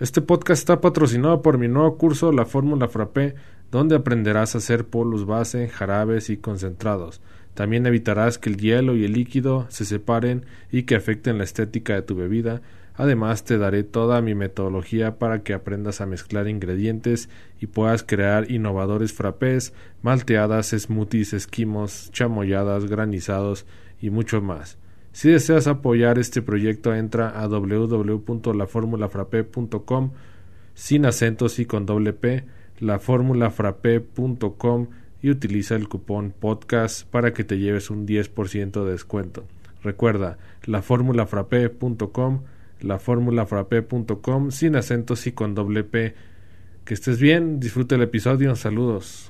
Este podcast está patrocinado por mi nuevo curso La Fórmula Frappé, donde aprenderás a hacer polos base, jarabes y concentrados. También evitarás que el hielo y el líquido se separen y que afecten la estética de tu bebida. Además, te daré toda mi metodología para que aprendas a mezclar ingredientes y puedas crear innovadores frappés, malteadas, smoothies, esquimos, chamoyadas, granizados y mucho más. Si deseas apoyar este proyecto, entra a www.laformulafrape.com sin acentos y con doble P, laformulafrape.com y utiliza el cupón podcast para que te lleves un 10% de descuento. Recuerda, laformulafrape.com, laformulafrape.com sin acentos y con doble P. Que estés bien, disfruta el episodio, saludos.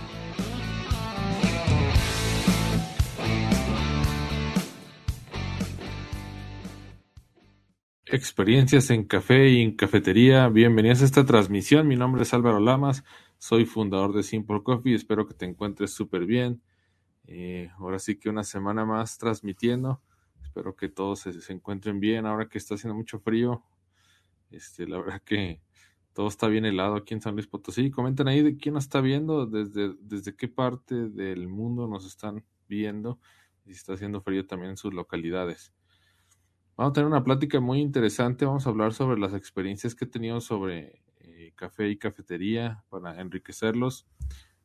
Experiencias en café y en cafetería. Bienvenidos a esta transmisión. Mi nombre es Álvaro Lamas, soy fundador de Simple Coffee. Espero que te encuentres súper bien. Eh, ahora sí que una semana más transmitiendo. Espero que todos se, encuentren bien ahora que está haciendo mucho frío. Este, la verdad que todo está bien helado aquí en San Luis Potosí. Comenten ahí de quién nos está viendo, desde, desde qué parte del mundo nos están viendo y si está haciendo frío también en sus localidades. Vamos a tener una plática muy interesante. Vamos a hablar sobre las experiencias que he tenido sobre eh, café y cafetería para enriquecerlos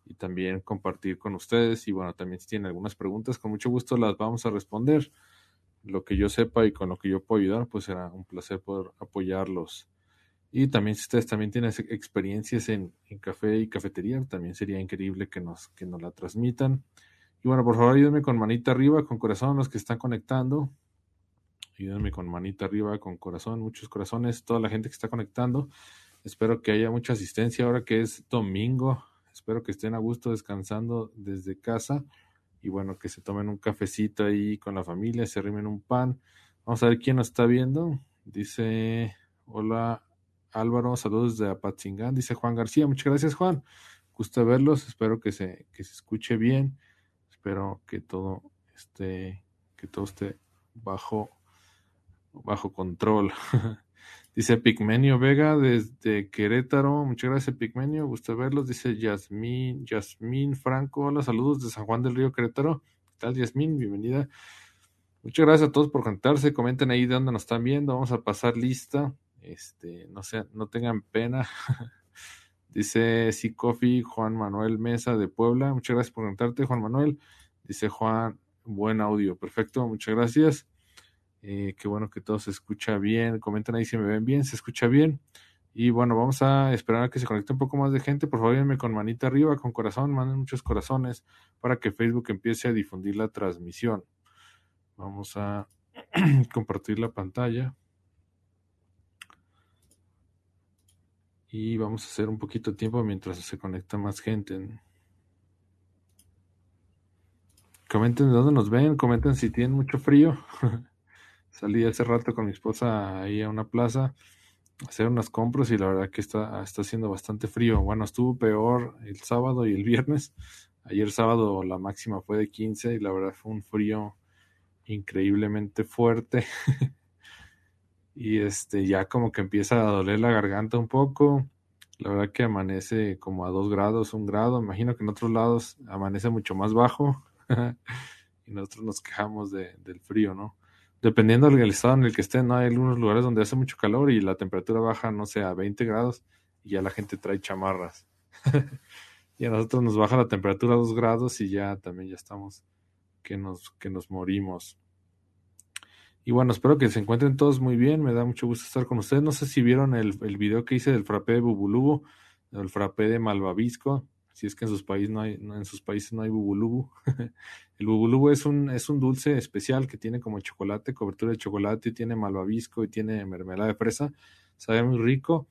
y también compartir con ustedes. Y bueno, también si tienen algunas preguntas, con mucho gusto las vamos a responder. Lo que yo sepa y con lo que yo puedo ayudar, pues será un placer poder apoyarlos. Y también si ustedes también tienen experiencias en, en café y cafetería, también sería increíble que nos, que nos la transmitan. Y bueno, por favor ayúdenme con manita arriba, con corazón los que están conectando ayúdenme con manita arriba, con corazón, muchos corazones, toda la gente que está conectando. Espero que haya mucha asistencia ahora que es domingo. Espero que estén a gusto descansando desde casa y bueno, que se tomen un cafecito ahí con la familia, se arrimen un pan. Vamos a ver quién nos está viendo. Dice, hola Álvaro, saludos de Apatzingán. Dice Juan García, muchas gracias Juan. Gusto verlos, espero que se, que se escuche bien. Espero que todo esté, que todo esté bajo bajo control. Dice Pigmenio Vega desde Querétaro. Muchas gracias, Pigmenio. Gusto verlos. Dice Yasmín, Yasmín Franco. Hola, saludos de San Juan del Río Querétaro. ¿Qué tal, Yasmín? Bienvenida. Muchas gracias a todos por conectarse. Comenten ahí de dónde nos están viendo. Vamos a pasar lista. Este, no sé, no tengan pena. Dice Coffee, Juan Manuel Mesa de Puebla. Muchas gracias por conectarte, Juan Manuel. Dice Juan, buen audio. Perfecto, muchas gracias. Eh, qué bueno que todo se escucha bien. Comenten ahí si me ven bien, se escucha bien. Y bueno, vamos a esperar a que se conecte un poco más de gente. Por favor, denme con manita arriba, con corazón, manden muchos corazones para que Facebook empiece a difundir la transmisión. Vamos a compartir la pantalla. Y vamos a hacer un poquito de tiempo mientras se conecta más gente. Comenten de dónde nos ven, comenten si tienen mucho frío. Salí hace rato con mi esposa ahí a una plaza a hacer unas compras y la verdad que está, está haciendo bastante frío. Bueno, estuvo peor el sábado y el viernes. Ayer sábado la máxima fue de 15 y la verdad fue un frío increíblemente fuerte. y este ya como que empieza a doler la garganta un poco. La verdad que amanece como a 2 grados, un grado. Imagino que en otros lados amanece mucho más bajo. y nosotros nos quejamos del frío, ¿no? Dependiendo del estado en el que estén, ¿no? Hay algunos lugares donde hace mucho calor y la temperatura baja, no sé, a 20 grados y ya la gente trae chamarras. y a nosotros nos baja la temperatura a 2 grados y ya también ya estamos que nos, que nos morimos. Y bueno, espero que se encuentren todos muy bien. Me da mucho gusto estar con ustedes. No sé si vieron el, el video que hice del frappé de Bubulubu, del frappé de Malvavisco si es que en sus países no hay, en sus países no hay bubulubu. el bubulubu es un, es un dulce especial que tiene como chocolate, cobertura de chocolate, y tiene malvavisco y tiene mermelada de fresa. Sabe muy rico.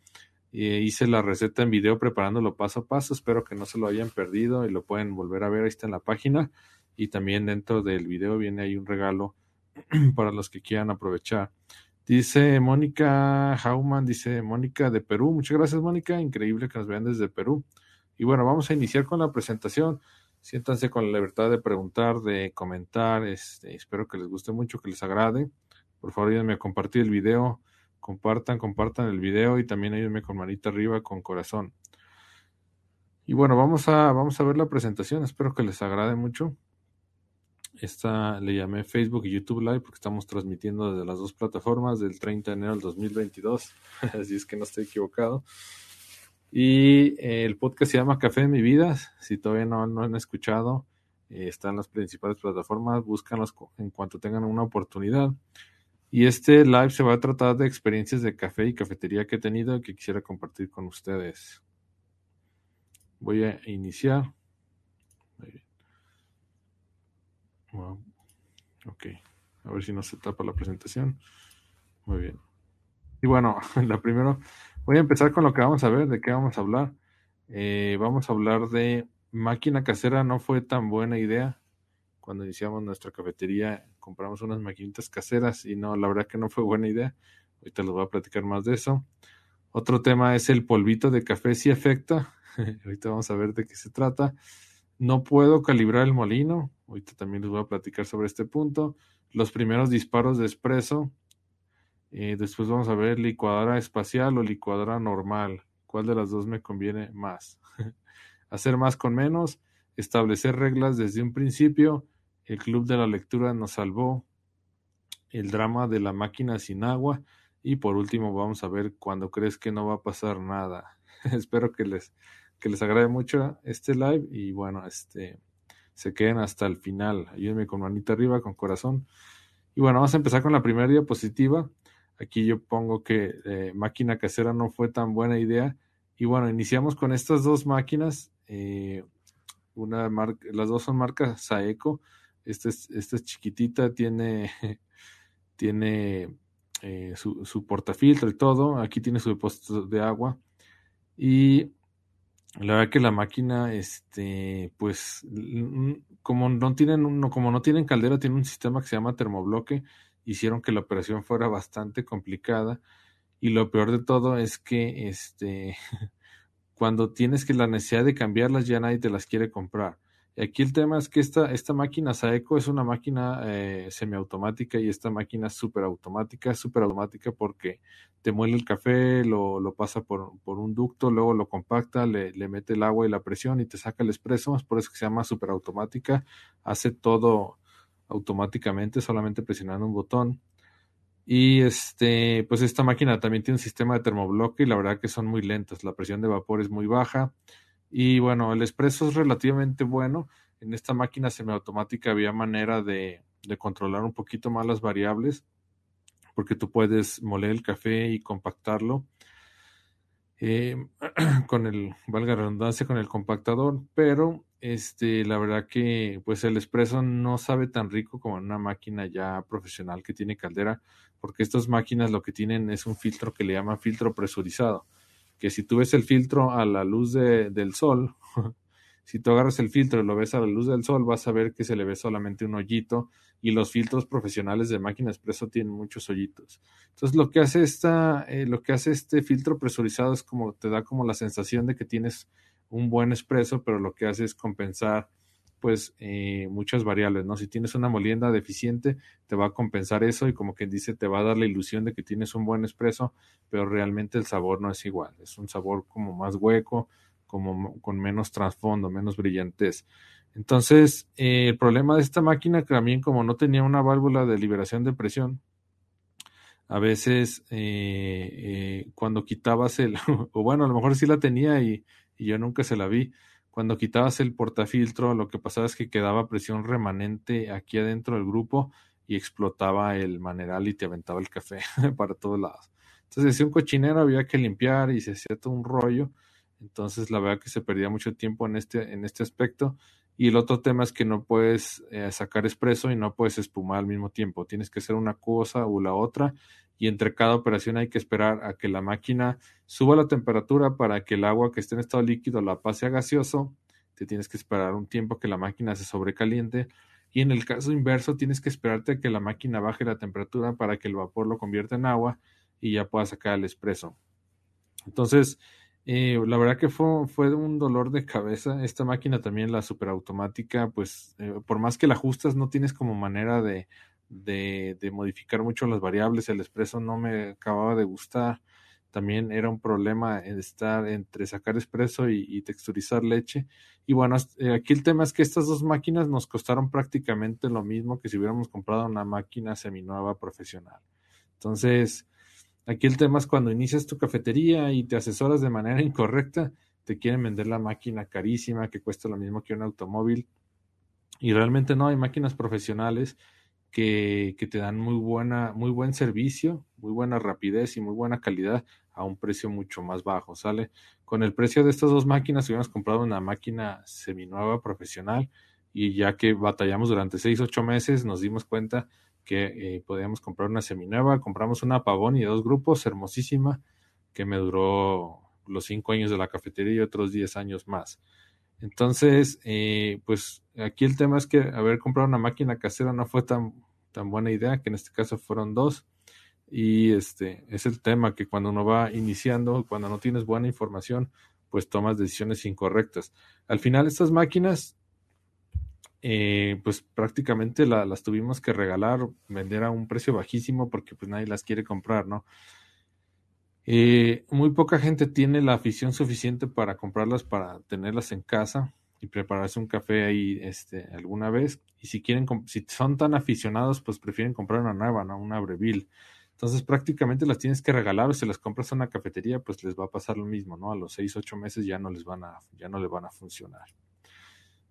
Eh, hice la receta en video preparándolo paso a paso. Espero que no se lo hayan perdido y lo pueden volver a ver. Ahí está en la página. Y también dentro del video viene ahí un regalo para los que quieran aprovechar. Dice Mónica Hauman, dice Mónica de Perú. Muchas gracias, Mónica. Increíble que nos vean desde Perú. Y bueno, vamos a iniciar con la presentación. Siéntanse con la libertad de preguntar, de comentar. Este, espero que les guste mucho, que les agrade. Por favor, ayúdenme a compartir el video. Compartan, compartan el video y también ayúdenme con manita arriba, con corazón. Y bueno, vamos a, vamos a ver la presentación. Espero que les agrade mucho. Esta le llamé Facebook y YouTube Live porque estamos transmitiendo desde las dos plataformas del 30 de enero del 2022. Así es que no estoy equivocado. Y eh, el podcast se llama Café en mi vida. Si todavía no, no han escuchado, eh, están en las principales plataformas. Búscanlos en cuanto tengan una oportunidad. Y este live se va a tratar de experiencias de café y cafetería que he tenido y que quisiera compartir con ustedes. Voy a iniciar. Bien. Ok. A ver si no se tapa la presentación. Muy bien. Y bueno, la primero Voy a empezar con lo que vamos a ver, de qué vamos a hablar. Eh, vamos a hablar de máquina casera, no fue tan buena idea. Cuando iniciamos nuestra cafetería, compramos unas maquinitas caseras y no, la verdad que no fue buena idea. Ahorita les voy a platicar más de eso. Otro tema es el polvito de café, si afecta. Ahorita vamos a ver de qué se trata. No puedo calibrar el molino. Ahorita también les voy a platicar sobre este punto. Los primeros disparos de espresso eh, después vamos a ver licuadora espacial o licuadora normal. ¿Cuál de las dos me conviene más? Hacer más con menos, establecer reglas desde un principio. El club de la lectura nos salvó. El drama de la máquina sin agua. Y por último vamos a ver cuando crees que no va a pasar nada. Espero que les, que les agrade mucho este live y bueno, este se queden hasta el final. Ayúdenme con manita arriba, con corazón. Y bueno, vamos a empezar con la primera diapositiva. Aquí yo pongo que eh, máquina casera no fue tan buena idea. Y bueno, iniciamos con estas dos máquinas. Eh, una marca, las dos son marcas Saeco. Esta es, esta es chiquitita, tiene, tiene eh, su, su, portafiltro y todo. Aquí tiene su depósito de agua. Y la verdad que la máquina, este, pues, como no tienen, como no tienen caldera, tiene un sistema que se llama termobloque hicieron que la operación fuera bastante complicada y lo peor de todo es que este cuando tienes que la necesidad de cambiarlas ya nadie te las quiere comprar. Y aquí el tema es que esta, esta máquina Saeco es una máquina eh, semiautomática y esta máquina es súper automática, es súper automática porque te muele el café, lo, lo pasa por, por, un ducto, luego lo compacta, le, le, mete el agua y la presión y te saca el espresso, es por eso que se llama súper automática, hace todo, automáticamente solamente presionando un botón. Y este, pues esta máquina también tiene un sistema de termobloque y la verdad que son muy lentas. La presión de vapor es muy baja. Y bueno, el expreso es relativamente bueno. En esta máquina semiautomática había manera de, de controlar un poquito más las variables, porque tú puedes moler el café y compactarlo. Eh, con el, valga redundancia, con el compactador, pero este, la verdad que pues el espresso no sabe tan rico como una máquina ya profesional que tiene caldera, porque estas máquinas lo que tienen es un filtro que le llaman filtro presurizado, que si tú ves el filtro a la luz de, del sol, si tú agarras el filtro y lo ves a la luz del sol, vas a ver que se le ve solamente un hoyito y los filtros profesionales de máquina expreso tienen muchos hoyitos. Entonces lo que hace esta, eh, lo que hace este filtro presurizado es como te da como la sensación de que tienes un buen expreso, pero lo que hace es compensar pues eh, muchas variables, ¿no? Si tienes una molienda deficiente, te va a compensar eso y como quien dice, te va a dar la ilusión de que tienes un buen expreso, pero realmente el sabor no es igual, es un sabor como más hueco, como con menos trasfondo, menos brillantez. Entonces, eh, el problema de esta máquina también como no tenía una válvula de liberación de presión, a veces eh, cuando quitabas el, o bueno, a lo mejor sí la tenía y y yo nunca se la vi. Cuando quitabas el portafiltro, lo que pasaba es que quedaba presión remanente aquí adentro del grupo y explotaba el maneral y te aventaba el café para todos lados. Entonces, decía un cochinero, había que limpiar y se hacía todo un rollo. Entonces, la verdad que se perdía mucho tiempo en este, en este aspecto. Y el otro tema es que no puedes eh, sacar espresso y no puedes espumar al mismo tiempo. Tienes que hacer una cosa o la otra y entre cada operación hay que esperar a que la máquina suba la temperatura para que el agua que esté en estado líquido la pase a gaseoso. Te tienes que esperar un tiempo que la máquina se sobrecaliente y en el caso inverso tienes que esperarte a que la máquina baje la temperatura para que el vapor lo convierta en agua y ya puedas sacar el espresso. Entonces, eh, la verdad que fue, fue un dolor de cabeza. Esta máquina también, la superautomática, pues eh, por más que la ajustas, no tienes como manera de, de, modificar mucho las variables. El espresso no me acababa de gustar. También era un problema estar entre sacar espresso y, texturizar leche. Y bueno, eh, aquí el tema es que estas dos máquinas nos costaron prácticamente lo mismo que si hubiéramos comprado una máquina seminueva profesional. Entonces, Aquí el tema es cuando inicias tu cafetería y te asesoras de manera incorrecta, te quieren vender la máquina carísima que cuesta lo mismo que un automóvil. Y realmente no hay máquinas profesionales que, que, te dan muy buena, muy buen servicio, muy buena rapidez y muy buena calidad a un precio mucho más bajo, ¿sale? Con el precio de estas dos máquinas hubiéramos comprado una máquina seminueva profesional y ya que batallamos durante seis, ocho meses, nos dimos cuenta que eh, podíamos comprar una seminueva, compramos una apagón y dos grupos, hermosísima, que me duró los cinco años de la cafetería y otros diez años más. Entonces, eh, pues aquí el tema es que haber comprado una máquina casera no fue tan, tan buena idea, que en este caso fueron dos. Y este es el tema que cuando uno va iniciando, cuando no tienes buena información, pues tomas decisiones incorrectas. Al final, estas máquinas eh, pues prácticamente las tuvimos que regalar, vender a un precio bajísimo porque pues nadie las quiere comprar, ¿no? Eh, muy poca gente tiene la afición suficiente para comprarlas para tenerlas en casa y prepararse un café ahí este, alguna vez. Y si quieren, si son tan aficionados, pues prefieren comprar una nueva, ¿no? Una Breville. Entonces prácticamente las tienes que regalar o si las compras a una cafetería, pues les va a pasar lo mismo, ¿no? A los seis, ocho meses ya no les van a, ya no les van a funcionar.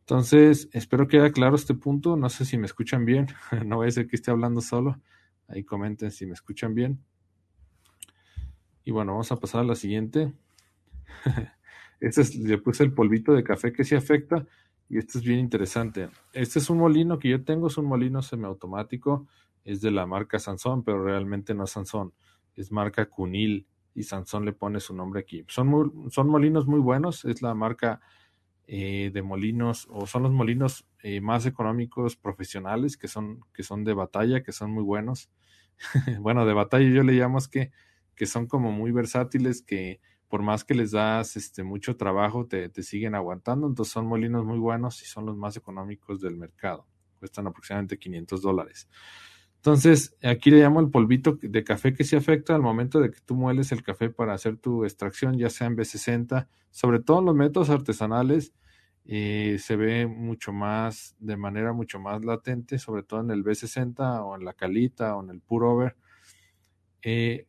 Entonces, espero que quede claro este punto. No sé si me escuchan bien. no voy a ser que esté hablando solo. Ahí comenten si me escuchan bien. Y bueno, vamos a pasar a la siguiente. este es, le puse el polvito de café que sí afecta. Y este es bien interesante. Este es un molino que yo tengo, es un molino semiautomático. Es de la marca Sansón, pero realmente no es Sansón. Es marca Cunil y Sansón le pone su nombre aquí. Son, son molinos muy buenos. Es la marca eh, de molinos o son los molinos eh, más económicos profesionales que son, que son de batalla, que son muy buenos. bueno, de batalla yo le llamo que, que son como muy versátiles, que por más que les das este, mucho trabajo, te, te siguen aguantando. Entonces son molinos muy buenos y son los más económicos del mercado. Cuestan aproximadamente 500 dólares. Entonces, aquí le llamo el polvito de café que se afecta al momento de que tú mueles el café para hacer tu extracción, ya sea en B60, sobre todo en los métodos artesanales, eh, se ve mucho más, de manera mucho más latente, sobre todo en el B60 o en la calita o en el pour over. Eh,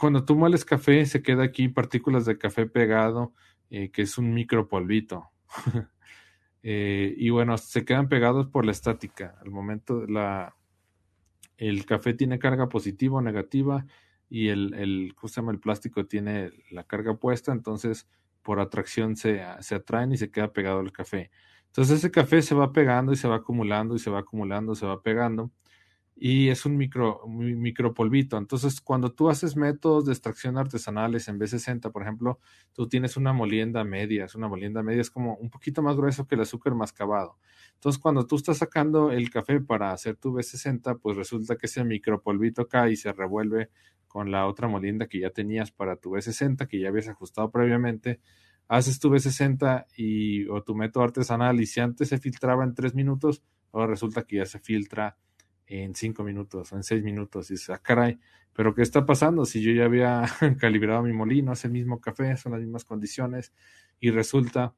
cuando tú mueles café, se queda aquí partículas de café pegado, eh, que es un micropolvito. y bueno, se quedan pegados por la estática. Al momento, la, el café tiene carga positiva o negativa y el, el, el plástico tiene la carga puesta, entonces por atracción se, se atraen y se queda pegado el café. Entonces ese café se va pegando y se va acumulando y se va acumulando, se va pegando y es un micro, polvito. Entonces, cuando tú haces métodos de extracción artesanales en B60, por ejemplo, tú tienes una molienda media, es una molienda media, es como un poquito más grueso que el azúcar mascabado. Entonces, cuando tú estás sacando el café para hacer tu B60, pues resulta que ese micro polvito cae y se revuelve con la otra molienda que ya tenías para tu B60, que ya habías ajustado previamente. Haces tu B60 y, o tu método artesanal y si antes se filtraba en tres minutos, ahora resulta que ya se filtra en cinco minutos o en seis minutos. Y dices, ah, caray, pero ¿qué está pasando? Si yo ya había calibrado mi molino, es el mismo café, son las mismas condiciones, y resulta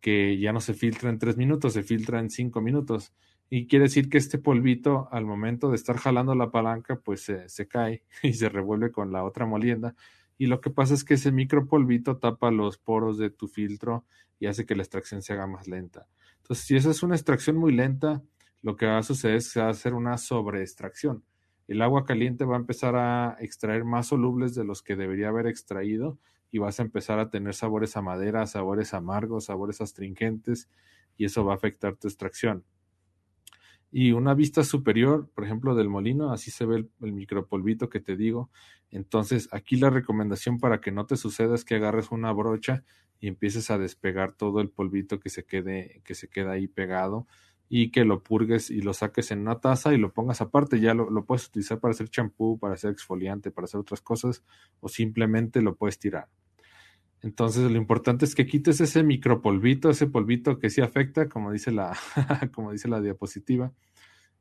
que ya no se filtra en tres minutos, se filtra en cinco minutos. Y quiere decir que este polvito, al momento de estar jalando la palanca, pues se, se cae y se revuelve con la otra molienda. Y lo que pasa es que ese micropolvito tapa los poros de tu filtro y hace que la extracción se haga más lenta. Entonces, si esa es una extracción muy lenta, lo que va a suceder es que va a hacer una sobreextracción. El agua caliente va a empezar a extraer más solubles de los que debería haber extraído y vas a empezar a tener sabores a madera, sabores amargos, sabores astringentes y eso va a afectar tu extracción. Y una vista superior, por ejemplo, del molino, así se ve el, el, micropolvito que te digo. Entonces, aquí la recomendación para que no te suceda es que agarres una brocha y empieces a despegar todo el polvito que se quede, que se queda ahí pegado y que lo purgues y lo saques en una taza y lo pongas aparte. Ya lo, lo puedes utilizar para hacer champú, para hacer exfoliante, para hacer otras cosas o simplemente lo puedes tirar. Entonces lo importante es que quites ese micropolvito, ese polvito que sí afecta, como dice la, como dice la diapositiva,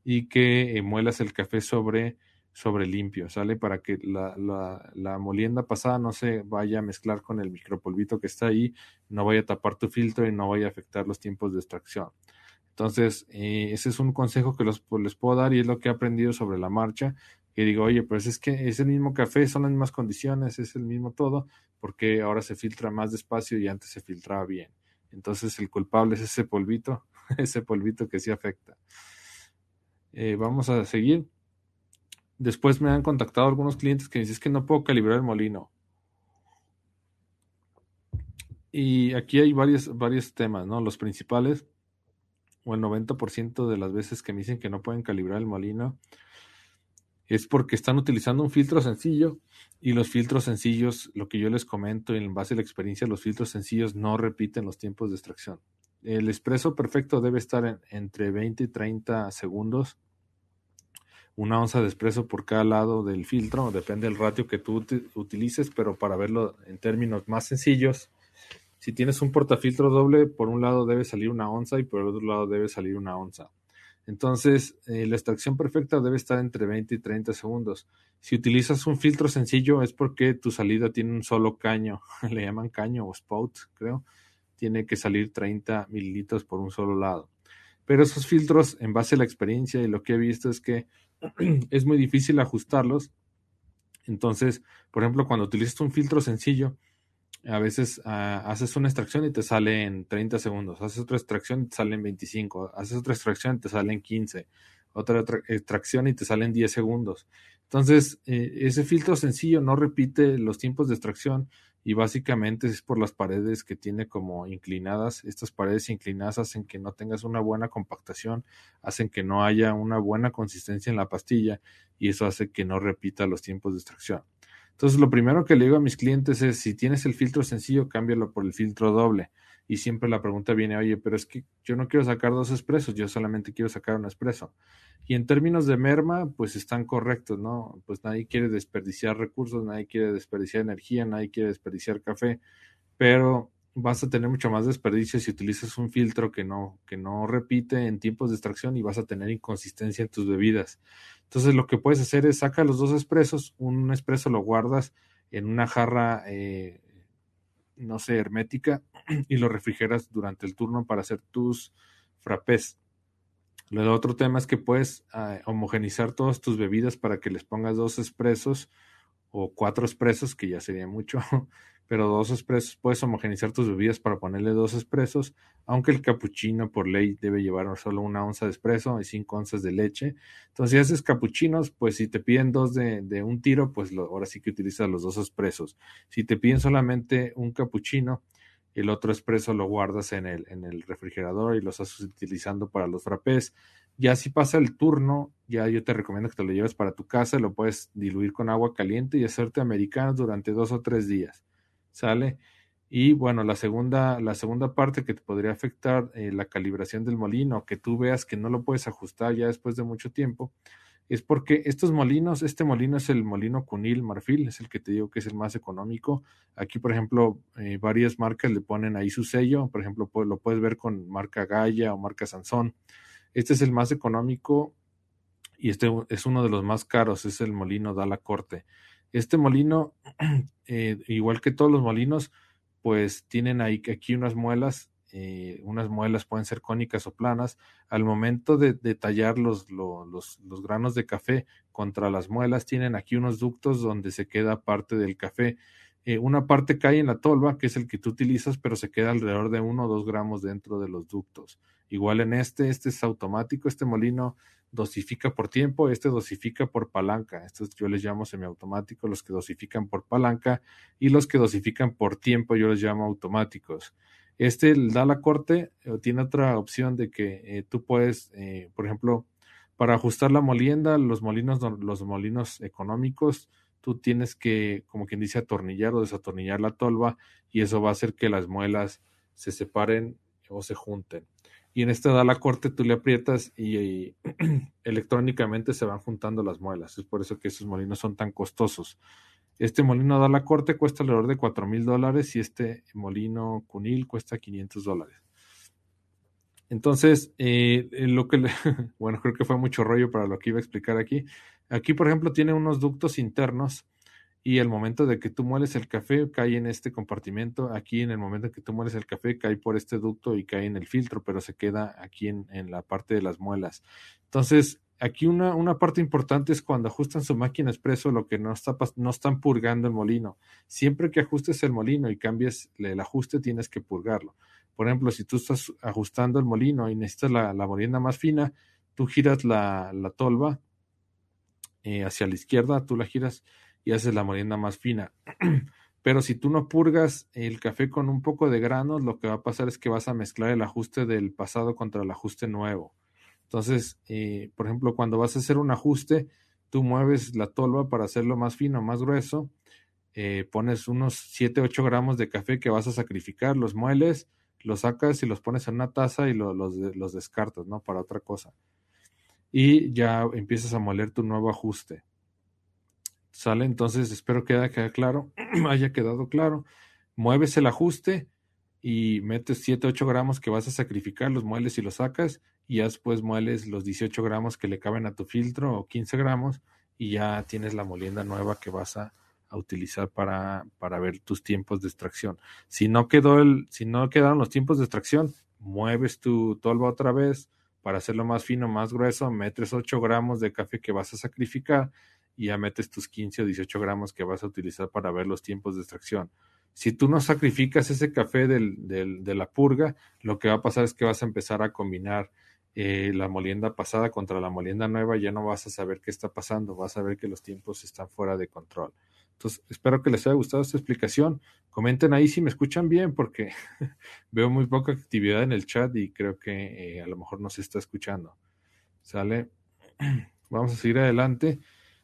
y que eh, muelas el café sobre, sobre limpio, ¿sale? Para que la, la, la, molienda pasada no se vaya a mezclar con el micropolvito que está ahí, no vaya a tapar tu filtro y no vaya a afectar los tiempos de extracción. Entonces, eh, ese es un consejo que los, les puedo dar y es lo que he aprendido sobre la marcha que digo, oye, pues es que es el mismo café, son las mismas condiciones, es el mismo todo, porque ahora se filtra más despacio y antes se filtraba bien. Entonces el culpable es ese polvito, ese polvito que sí afecta. Eh, vamos a seguir. Después me han contactado algunos clientes que dicen es que no puedo calibrar el molino. Y aquí hay varios, varios temas, ¿no? Los principales, o el 90% de las veces que me dicen que no pueden calibrar el molino, es porque están utilizando un filtro sencillo y los filtros sencillos, lo que yo les comento en base a la experiencia, los filtros sencillos no repiten los tiempos de extracción. El expreso perfecto debe estar en, entre 20 y 30 segundos. Una onza de expreso por cada lado del filtro, depende del ratio que tú utilices, pero para verlo en términos más sencillos, si tienes un portafiltro doble, por un lado debe salir una onza y por el otro lado debe salir una onza. Entonces, eh, la extracción perfecta debe estar entre 20 y 30 segundos. Si utilizas un filtro sencillo es porque tu salida tiene un solo caño, le llaman caño o spout, creo. Tiene que salir 30 mililitros por un solo lado. Pero esos filtros, en base a la experiencia y lo que he visto, es que es muy difícil ajustarlos. Entonces, por ejemplo, cuando utilizas un filtro sencillo, a veces uh, haces una extracción y te sale en 30 segundos, haces otra extracción y te sale en 25, haces otra extracción y te sale en 15, otra extracción y te sale en 10 segundos. Entonces, eh, ese filtro sencillo no repite los tiempos de extracción y básicamente es por las paredes que tiene como inclinadas. Estas paredes inclinadas hacen que no tengas una buena compactación, hacen que no haya una buena consistencia en la pastilla y eso hace que no repita los tiempos de extracción. Entonces, lo primero que le digo a mis clientes es, si tienes el filtro sencillo, cámbialo por el filtro doble. Y siempre la pregunta viene, oye, pero es que yo no quiero sacar dos expresos, yo solamente quiero sacar un expreso. Y en términos de merma, pues están correctos, ¿no? Pues nadie quiere desperdiciar recursos, nadie quiere desperdiciar energía, nadie quiere desperdiciar café, pero vas a tener mucho más desperdicio si utilizas un filtro que no, que no repite en tiempos de extracción y vas a tener inconsistencia en tus bebidas. Entonces lo que puedes hacer es saca los dos expresos, un expreso lo guardas en una jarra, eh, no sé, hermética y lo refrigeras durante el turno para hacer tus frappés. El otro tema es que puedes uh, homogenizar todas tus bebidas para que les pongas dos expresos o cuatro expresos, que ya sería mucho, pero dos expresos, puedes homogenizar tus bebidas para ponerle dos expresos, aunque el capuchino por ley debe llevar solo una onza de espresso y cinco onzas de leche. Entonces, si haces capuchinos, pues si te piden dos de, de un tiro, pues ahora sí que utilizas los dos expresos. Si te piden solamente un capuchino, el otro expreso lo guardas en el, en el refrigerador y lo estás utilizando para los frappés. Ya si pasa el turno, ya yo te recomiendo que te lo lleves para tu casa, lo puedes diluir con agua caliente y hacerte americanos durante dos o tres días ¿sale? Y bueno, la segunda, la segunda parte que te podría afectar eh, la calibración del molino, que tú veas que no lo puedes ajustar ya después de mucho tiempo, es porque estos molinos, este molino es el molino Cunil Marfil, es el que te digo que es el más económico. Aquí, por ejemplo, eh, varias marcas le ponen ahí su sello, por ejemplo, lo puedes ver con marca Gaia o marca Sansón. Este es el más económico y este es uno de los más caros, es el molino Dala Corte. Este molino, eh, igual que todos los molinos, pues tienen ahí aquí unas muelas, eh, unas muelas pueden ser cónicas o planas. Al momento de, tallar los, los, los, granos de café contra las muelas, tienen aquí unos ductos donde se queda parte del café. Eh, una parte cae en la tolva, que es el que tú utilizas, pero se queda alrededor de uno o dos gramos dentro de los ductos. Igual en este, este es automático, este molino dosifica por tiempo, este dosifica por palanca. Estos yo les llamo semiautomáticos, los que dosifican por palanca y los que dosifican por tiempo yo les llamo automáticos. Este da la corte, o tiene otra opción de que eh, tú puedes, eh, por ejemplo, para ajustar la molienda, los molinos, los molinos económicos, tú tienes que, como quien dice, atornillar o desatornillar la tolva y eso va a hacer que las muelas se separen o se junten. Y en este da la corte tú le aprietas y, electrónicamente se van juntando las muelas. Es por eso que esos molinos son tan costosos. Este molino da la corte cuesta alrededor de 4 mil dólares y este molino cunil cuesta 500 dólares. Entonces, eh, lo que, bueno, creo que fue mucho rollo para lo que iba a explicar aquí. Aquí, por ejemplo, tiene unos ductos internos y el momento de que tú mueles el café cae en este compartimento. Aquí, en el momento que tú mueles el café, cae por este ducto y cae en el filtro, pero se queda aquí en, en la parte de las muelas. Entonces, aquí una, una, parte importante es cuando ajustan su máquina expreso, lo que no, está, no están purgando el molino. Siempre que ajustes el molino y cambies el ajuste, tienes que purgarlo. Por ejemplo, si tú estás ajustando el molino y necesitas la, la molienda más fina, tú giras la, la tolva eh, hacia la izquierda, tú la giras y haces la molienda más fina. Pero si tú no purgas el café con un poco de granos, lo que va a pasar es que vas a mezclar el ajuste del pasado contra el ajuste nuevo. Entonces, eh, por ejemplo, cuando vas a hacer un ajuste, tú mueves la tolva para hacerlo más fino, más grueso, eh, pones unos 7, 8 gramos de café que vas a sacrificar, los mueles, los sacas y los pones en una taza y los, los descartas, ¿no? Para otra cosa. Y ya empiezas a moler tu nuevo ajuste. ¿Sale? Entonces, espero que haya quedado claro, haya quedado claro. Mueves el ajuste y metes 7, 8 gramos que vas a sacrificar, los mueles y los sacas y ya después mueles los 18 gramos que le caben a tu filtro o 15 gramos y ya tienes la molienda nueva que vas a, utilizar para, para, ver tus tiempos de extracción. Si no quedó el, si no quedaron los tiempos de extracción, mueves tu tolva otra vez para hacerlo más fino, más grueso, metes 8 gramos de café que vas a sacrificar y ya metes tus 15 o 18 gramos que vas a utilizar para ver los tiempos de extracción. Si tú no sacrificas ese café del, del, de la purga, lo que va a pasar es que vas a empezar a combinar eh, la molienda pasada contra la molienda nueva, ya no vas a saber qué está pasando, vas a ver que los tiempos están fuera de control. Entonces, espero que les haya gustado esta explicación. Comenten ahí si me escuchan bien, porque veo muy poca actividad en el chat y creo que eh, a lo mejor no se está escuchando. ¿Sale? Vamos a seguir adelante.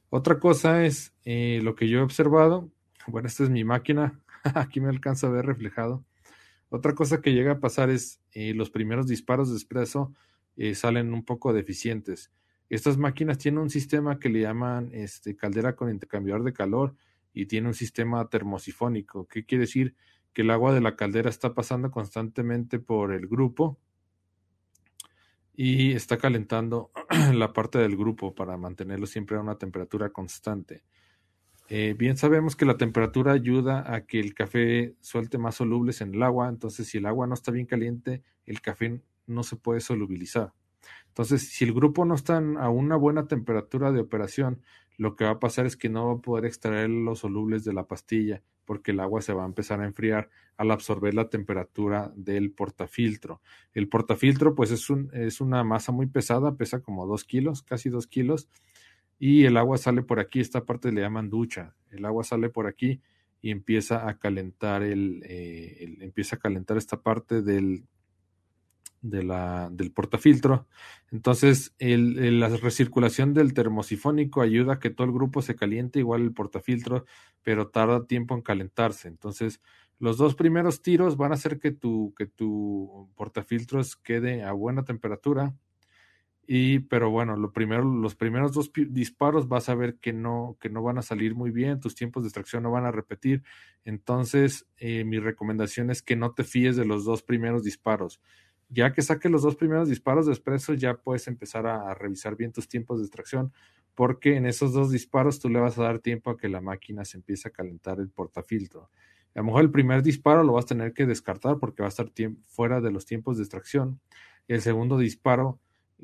Otra cosa es eh, lo que yo he observado. Bueno, esta es mi máquina. Aquí me alcanza a ver reflejado. Otra cosa que llega a pasar es los primeros disparos de expreso eh, salen un poco deficientes. Estas máquinas tienen un sistema que le llaman este, caldera con intercambiador de calor y tiene un sistema termosifónico. ¿Qué quiere decir? Que el agua de la caldera está pasando constantemente por el grupo y está calentando la parte del grupo para mantenerlo siempre a una temperatura constante. Eh, bien sabemos que la temperatura ayuda a que el café suelte más solubles en el agua, entonces si el agua no está bien caliente, el café no se puede solubilizar. Entonces, si el grupo no está a una buena temperatura de operación, lo que va a pasar es que no va a poder extraer los solubles de la pastilla porque el agua se va a empezar a enfriar al absorber la temperatura del portafiltro. El portafiltro pues es, un, es una masa muy pesada, pesa como dos kilos, casi dos kilos, y el agua sale por aquí, esta parte le llaman ducha, el agua sale por aquí y empieza a calentar el, eh, el empieza a calentar esta parte del, de la, del portafiltro. Entonces, la recirculación del termosifónico ayuda a que todo el grupo se caliente, igual el portafiltro, pero tarda tiempo en calentarse. Entonces, los dos primeros tiros van a hacer que tu, que portafiltros quede a buena temperatura. Y, pero bueno, los primeros dos disparos vas a ver que no, que no van a salir muy bien, tus tiempos de extracción no van a repetir. Entonces, eh, mi recomendación es que no te fíes de los dos primeros disparos ya que saques los dos primeros disparos de expreso, ya puedes empezar a, revisar bien tus tiempos de extracción, porque en esos dos disparos tú le vas a dar tiempo a que la máquina se empiece a calentar el portafiltro. A lo mejor el primer disparo lo vas a tener que descartar porque va a estar fuera de los tiempos de extracción. El segundo disparo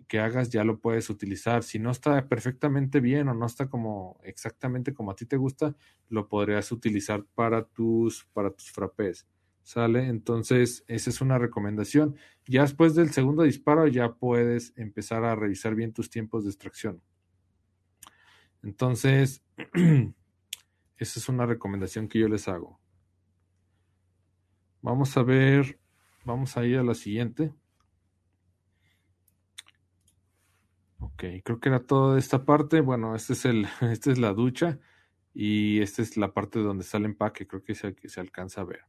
que hagas ya lo puedes utilizar. Si no está perfectamente bien o no está como exactamente como a ti te gusta, lo podrías utilizar para tus, para tus frappés. ¿Sale? Entonces, esa es una recomendación. Ya después del segundo disparo ya puedes empezar a revisar bien tus tiempos de extracción. Entonces, esa es una recomendación que yo les hago. Vamos a ver vamos a ir a la siguiente. Ok, creo que era toda esta parte. Bueno, este es el, esta es la ducha y esta es la parte donde está el empaque. Creo que se, que se alcanza a ver.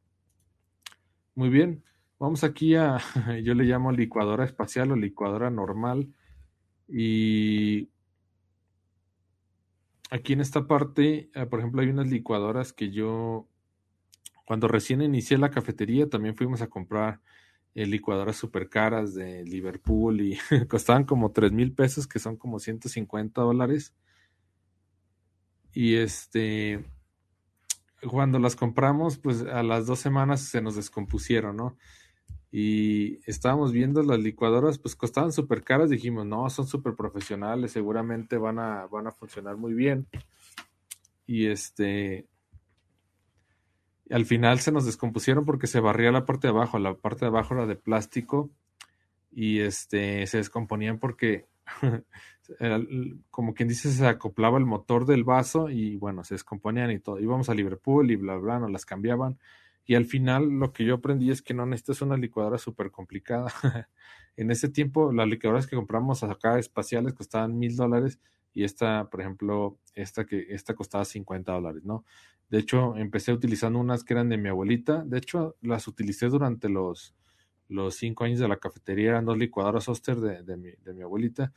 Muy bien, vamos aquí a, yo le llamo licuadora espacial o licuadora normal. Y aquí en esta parte, eh, por ejemplo, hay unas licuadoras que yo, cuando recién inicié la cafetería, también fuimos a comprar eh, licuadoras super caras de Liverpool y costaban como 3 mil pesos, que son como 150 dólares. Y este, cuando las compramos, pues a las dos semanas se nos descompusieron, ¿no? Y estábamos viendo las licuadoras, pues costaban súper caras, dijimos, no, son súper profesionales, seguramente van a, van a funcionar muy bien. Y este, al final se nos descompusieron porque se barría la parte de abajo, la parte de abajo era de plástico y este, se descomponían porque como quien dice, se acoplaba el motor del vaso y bueno, se descomponían y todo. Íbamos a Liverpool y bla, bla, nos las cambiaban. Y al final lo que yo aprendí es que no necesitas una licuadora súper complicada. en ese tiempo las licuadoras que compramos acá espaciales costaban mil dólares y esta, por ejemplo, esta que esta costaba 50 dólares, ¿no? De hecho, empecé utilizando unas que eran de mi abuelita. De hecho, las utilicé durante los, los cinco años de la cafetería. Eran dos licuadoras Oster de, de, mi, de mi abuelita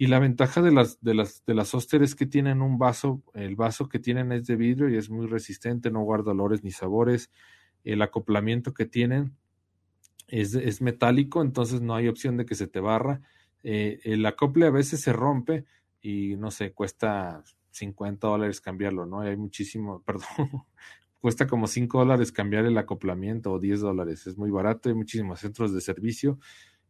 y la ventaja de las, de las, de las Oster es que tienen un vaso, el vaso que tienen es de vidrio y es muy resistente, no guarda olores ni sabores. El acoplamiento que tienen es, es metálico, entonces no hay opción de que se te barra. Eh, el acople a veces se rompe y no sé, cuesta 50 dólares cambiarlo, ¿no? hay muchísimo, perdón, cuesta como 5 dólares cambiar el acoplamiento o 10 dólares, es muy barato, hay muchísimos centros de servicio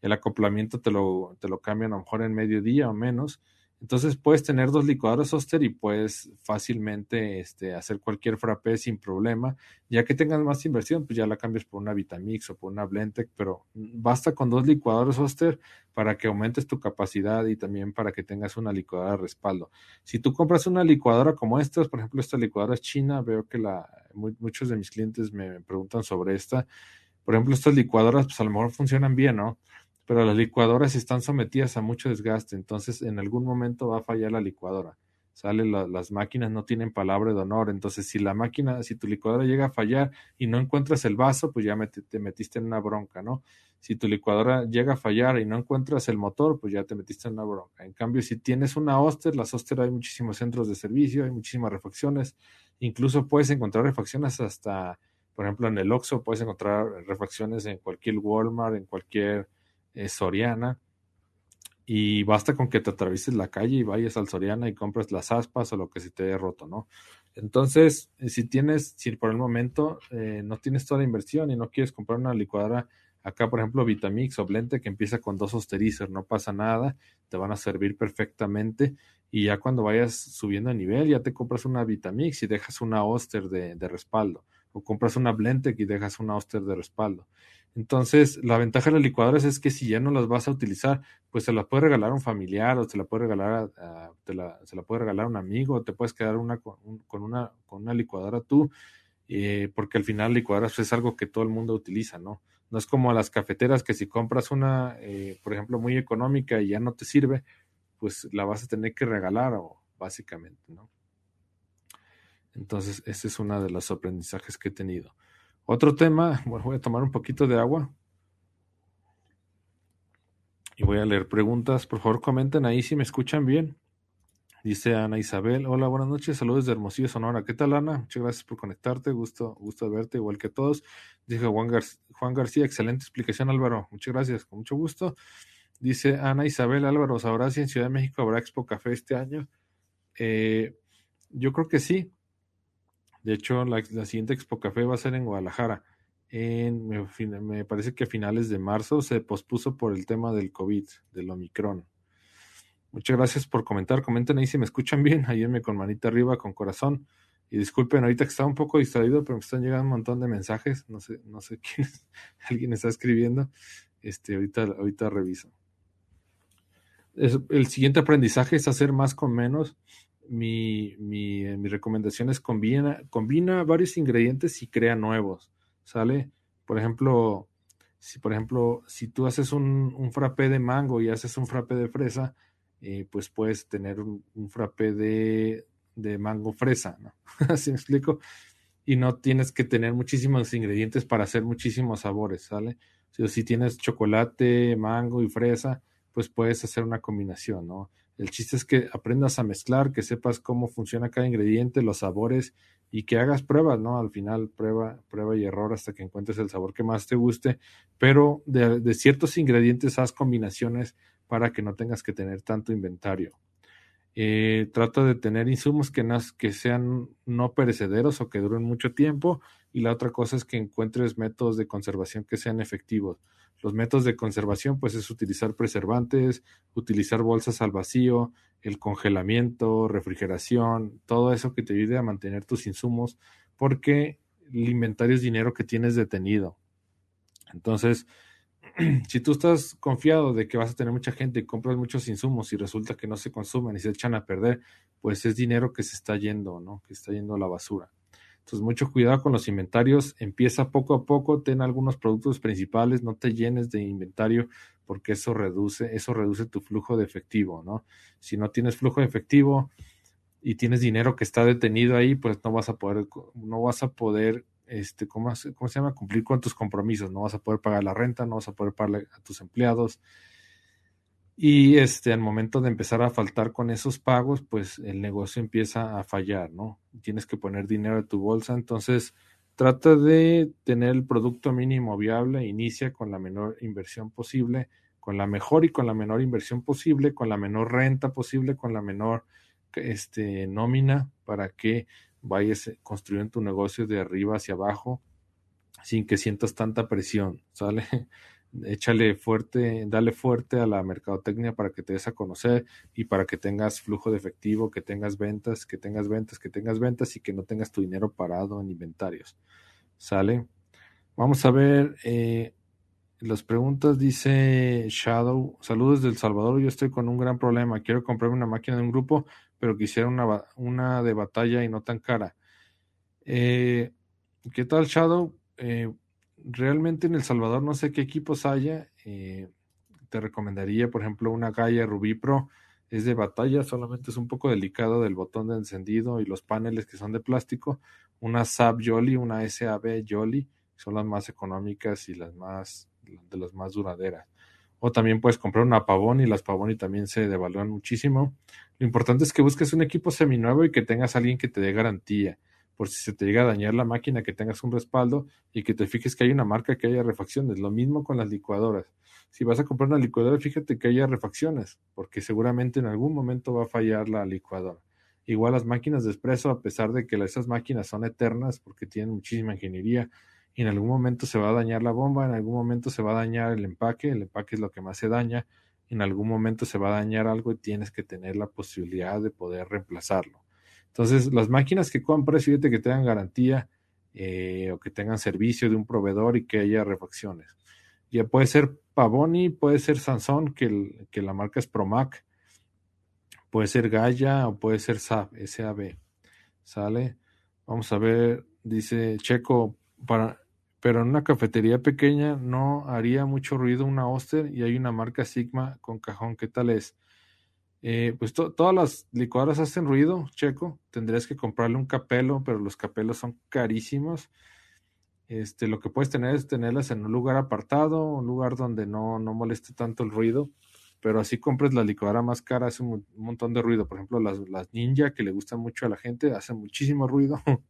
el acoplamiento te lo, te lo cambian a lo mejor en mediodía o menos. Entonces puedes tener dos licuadoras Oster y puedes fácilmente este, hacer cualquier frappé sin problema. Ya que tengas más inversión, pues ya la cambias por una Vitamix o por una Blendtec, pero basta con dos licuadoras Oster para que aumentes tu capacidad y también para que tengas una licuadora de respaldo. Si tú compras una licuadora como estas, por ejemplo, esta licuadora es china, veo que la, muchos de mis clientes me preguntan sobre esta. Por ejemplo, estas licuadoras, pues a lo mejor funcionan bien, ¿no? Pero las licuadoras están sometidas a mucho desgaste, entonces en algún momento va a fallar la licuadora. Sale las máquinas no tienen palabra de honor, entonces si la máquina, si tu licuadora llega a fallar y no encuentras el vaso, pues ya te metiste en una bronca, ¿no? Si tu licuadora llega a fallar y no encuentras el motor, pues ya te metiste en una bronca. En cambio, si tienes una Oster, las Oster hay muchísimos centros de servicio, hay muchísimas refacciones, incluso puedes encontrar refacciones hasta, por ejemplo, en el Oxxo puedes encontrar refacciones en cualquier Walmart, en cualquier es Soriana. Y basta con que te atravieses la calle y vayas al Soriana y compres las aspas o lo que se te haya roto, ¿no? Entonces, eh, si tienes, si por el momento eh, no tienes toda la inversión y no quieres comprar una licuadora, acá por ejemplo Vitamix o Blente que empieza con dos Osterizer, no pasa nada, te van a servir perfectamente y ya cuando vayas subiendo de nivel ya te compras una Vitamix y dejas una Oster de, de respaldo o compras una Blendtec y dejas una Oster de respaldo. Entonces, la ventaja de las licuadoras es que si ya no las vas a utilizar, pues se la puede regalar a un familiar o se la puede regalar a, se la puede regalar a un amigo, o te puedes quedar una, con, una, con una licuadora tú, eh, porque al final licuadoras pues, es algo que todo el mundo utiliza, ¿no? No es como las cafeteras que si compras una, eh, por ejemplo, muy económica y ya no te sirve, pues la vas a tener que regalar, o básicamente, ¿no? Entonces, ese es uno de los aprendizajes que he tenido. Otro tema, bueno, voy a tomar un poquito de agua. Y voy a leer preguntas. Por favor, comenten ahí si me escuchan bien. Dice Ana Isabel, hola, buenas noches, saludos de Hermosillo, Sonora. ¿Qué tal, Ana? Muchas gracias por conectarte, gusto, gusto verte, igual que todos. Dice Juan, Juan García, excelente explicación, Álvaro. Muchas gracias, con mucho gusto. Dice Ana Isabel Álvaro, ¿sabrás si en Ciudad de México habrá Expo Café este año? Eh, yo creo que sí. De hecho, la, siguiente Expo Café va a ser en Guadalajara. Me, parece que a finales de marzo se pospuso por el tema del COVID, del Omicron. Muchas gracias por comentar. Comenten ahí si me escuchan bien. Ayúdenme con manita arriba, con corazón. Y disculpen ahorita que estaba un poco distraído, pero me están llegando un montón de mensajes. No sé, no sé quién, alguien está escribiendo. Este, ahorita, ahorita reviso. el siguiente aprendizaje es hacer más con menos mi, mi, eh, recomendación es combina, combina varios ingredientes y crea nuevos, ¿sale? Por ejemplo, Si, por ejemplo, si tú haces un, un frappé de mango y haces un frappé de fresa, eh, pues puedes tener un, un frappé de, de, mango fresa, ¿no? ¿Así me explico? Y no tienes que tener muchísimos ingredientes para hacer muchísimos sabores, ¿sale? Si, si tienes chocolate, mango y fresa, pues puedes hacer una combinación, ¿no? El chiste es que aprendas a mezclar, que sepas cómo funciona cada ingrediente, los sabores y que hagas pruebas, ¿no? Al final, prueba, prueba y error hasta que encuentres el sabor que más te guste, pero de, ciertos ingredientes haz combinaciones para que no tengas que tener tanto inventario. Eh, trata de tener insumos que, no, que sean no perecederos o que duren mucho tiempo y la otra cosa es que encuentres métodos de conservación que sean efectivos. Los métodos de conservación, pues es utilizar preservantes, utilizar bolsas al vacío, el congelamiento, refrigeración, todo eso que te ayude a mantener tus insumos, porque el inventario es dinero que tienes detenido. Entonces, si tú estás confiado de que vas a tener mucha gente y compras muchos insumos y resulta que no se consumen y se echan a perder, pues es dinero que se está yendo, ¿no? Que está yendo a la basura. Entonces, mucho cuidado con los inventarios. Empieza poco a poco, ten algunos productos principales, no te llenes de inventario porque eso reduce, eso reduce tu flujo de efectivo, ¿no? Si no tienes flujo de efectivo y tienes dinero que está detenido ahí, pues no vas a poder, no vas a poder, este, ¿cómo, se llama? Cumplir con tus compromisos, no vas a poder pagar la renta, no vas a poder pagar a tus empleados, y este, al momento de empezar a faltar con esos pagos, pues el negocio empieza a fallar, ¿no? Tienes que poner dinero de tu bolsa, entonces trata de tener el producto mínimo viable, inicia con la menor inversión posible, con la mejor y con la menor inversión posible, con la menor renta posible, con la menor este, nómina para que vayas construyendo tu negocio de arriba hacia abajo sin que sientas tanta presión, ¿sale? Échale fuerte, dale fuerte a la mercadotecnia para que te des a conocer y para que tengas flujo de efectivo, que tengas ventas, que tengas ventas, que tengas ventas y que no tengas tu dinero parado en inventarios. ¿Sale? Vamos a ver eh, las preguntas. Dice Shadow, saludos del Salvador, yo estoy con un gran problema. Quiero comprarme una máquina de un grupo, pero quisiera una, una de batalla y no tan cara. Eh, ¿Qué tal, Shadow? Eh, realmente en El Salvador no sé qué equipos haya. Eh, te recomendaría, por ejemplo, una Gaia Rubí Pro. Es de batalla, solamente es un poco delicado del botón de encendido y los paneles que son de plástico. Una SAB Jolly, una SAB Jolly, son las más económicas y las más de las más duraderas. O también puedes comprar una Pavoni, las Pavoni también se devalúan muchísimo. Lo importante es que busques un equipo seminuevo y que tengas alguien que te dé garantía por si se te llega a dañar la máquina, que tengas un respaldo y que te fijes que hay una marca que haya refacciones. Lo mismo con las licuadoras. Si vas a comprar una licuadora, fíjate que haya refacciones, porque seguramente en algún momento va a fallar la licuadora. Igual las máquinas de expreso, a pesar de que esas máquinas son eternas porque tienen muchísima ingeniería, y en algún momento se va a dañar la bomba, en algún momento se va a dañar el empaque, el empaque es lo que más se daña, en algún momento se va a dañar algo y tienes que tener la posibilidad de poder reemplazarlo. Entonces, las máquinas que compres, fíjate que tengan garantía eh, o que tengan servicio de un proveedor y que haya refacciones. Ya puede ser Pavoni, puede ser Sansón, que, que la marca es Promac, puede ser Gaia o puede ser SAB, SAB. ¿Sale? Vamos a ver, dice Checo, para, pero en una cafetería pequeña no haría mucho ruido una Oster y hay una marca Sigma con cajón. ¿Qué tal es? Eh, pues todas las licuadoras hacen ruido, Checo. Tendrías que comprarle un capelo, pero los capelos son carísimos. Este, lo que puedes tener es tenerlas en un lugar apartado, un lugar donde no, no moleste tanto el ruido. Pero así compres la licuadora más cara, hace un, montón de ruido. Por ejemplo, las, las Ninja, que le gustan mucho a la gente, hacen muchísimo ruido.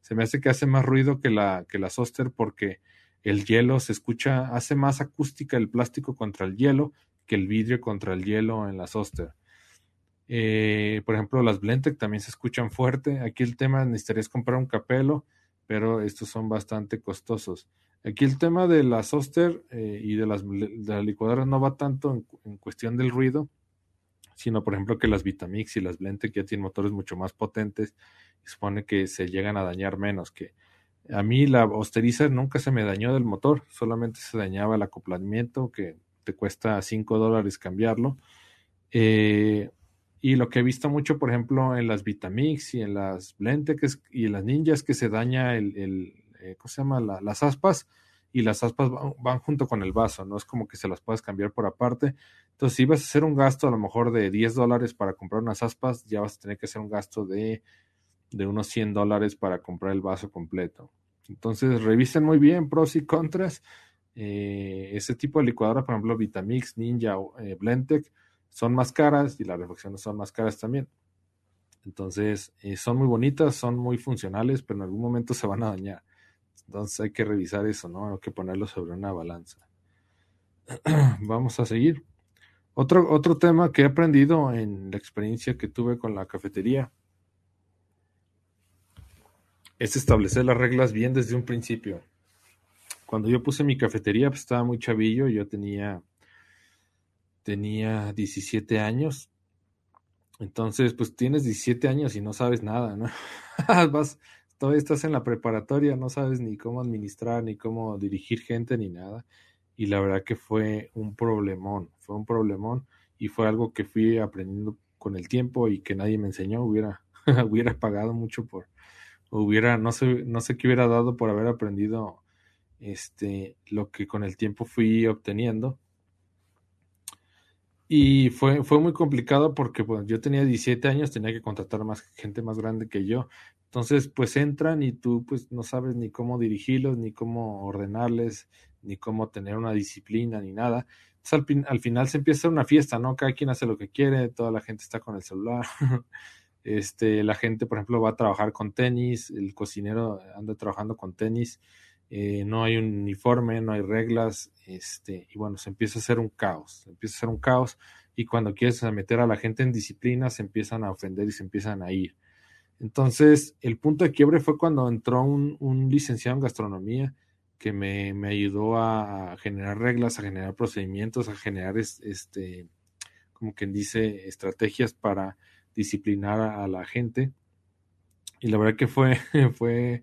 se me hace que hace más ruido que la, que la Soster porque el hielo se escucha, hace más acústica el plástico contra el hielo que el vidrio contra el hielo en la Soster. Eh, por ejemplo, las Blendtec también se escuchan fuerte. Aquí el tema necesitarías comprar un capelo, pero estos son bastante costosos. Aquí el tema de las Oster eh, y de las, licuadoras no va tanto en, cuestión del ruido, sino por ejemplo que las Vitamix y las Blendtec ya tienen motores mucho más potentes y supone que se llegan a dañar menos. Que a mí la Osterizer nunca se me dañó del motor, solamente se dañaba el acoplamiento que te cuesta 5 dólares cambiarlo. Eh, y lo que he visto mucho, por ejemplo, en las Vitamix y en las Blendtec y en las Ninjas, que se daña el, eh, ¿cómo se llama? las aspas, y las aspas van, junto con el vaso, no es como que se las puedas cambiar por aparte. Entonces, si vas a hacer un gasto a lo mejor de 10 dólares para comprar unas aspas, ya vas a tener que hacer un gasto de, de unos 100 dólares para comprar el vaso completo. Entonces, revisen muy bien pros y contras. Eh, ese tipo de licuadora, por ejemplo, Vitamix, Ninja, eh, son más caras y las refacciones son más caras también. Entonces, eh, son muy bonitas, son muy funcionales, pero en algún momento se van a dañar. Entonces hay que revisar eso, ¿no? Hay que ponerlo sobre una balanza. Vamos a seguir. Otro, otro tema que he aprendido en la experiencia que tuve con la cafetería es establecer las reglas bien desde un principio. Cuando yo puse mi cafetería, pues estaba muy chavillo, yo tenía, tenía 17 años entonces, pues tienes 17 años y no sabes nada, ¿no? Vas, todavía estás en la preparatoria, no sabes ni cómo administrar, ni cómo dirigir gente, ni nada. Y la verdad que fue un problemón, fue un problemón y fue algo que fui aprendiendo con el tiempo y que nadie me enseñó, hubiera, hubiera pagado mucho por, hubiera, no sé, no sé qué hubiera dado por haber aprendido este, lo que con el tiempo fui obteniendo y fue, fue muy complicado porque pues, yo tenía 17 años, tenía que contratar más gente más grande que yo. Entonces, pues entran y tú pues no sabes ni cómo dirigirlos, ni cómo ordenarles, ni cómo tener una disciplina, ni nada. Entonces, al, final se empieza una fiesta, ¿no? Cada quien hace lo que quiere, toda la gente está con el celular. este, la gente, por ejemplo, va a trabajar con tenis, el cocinero anda trabajando con tenis eh, no hay un uniforme, no hay reglas, este, y bueno, se empieza a hacer un caos, se empieza a hacer un caos, y cuando quieres meter a la gente en disciplina, se empiezan a ofender y se empiezan a ir. Entonces, el punto de quiebre fue cuando entró un, licenciado en gastronomía que me, ayudó a generar reglas, a generar procedimientos, a generar, este, como quien dice, estrategias para disciplinar a, a la gente. Y la verdad que fue, fue,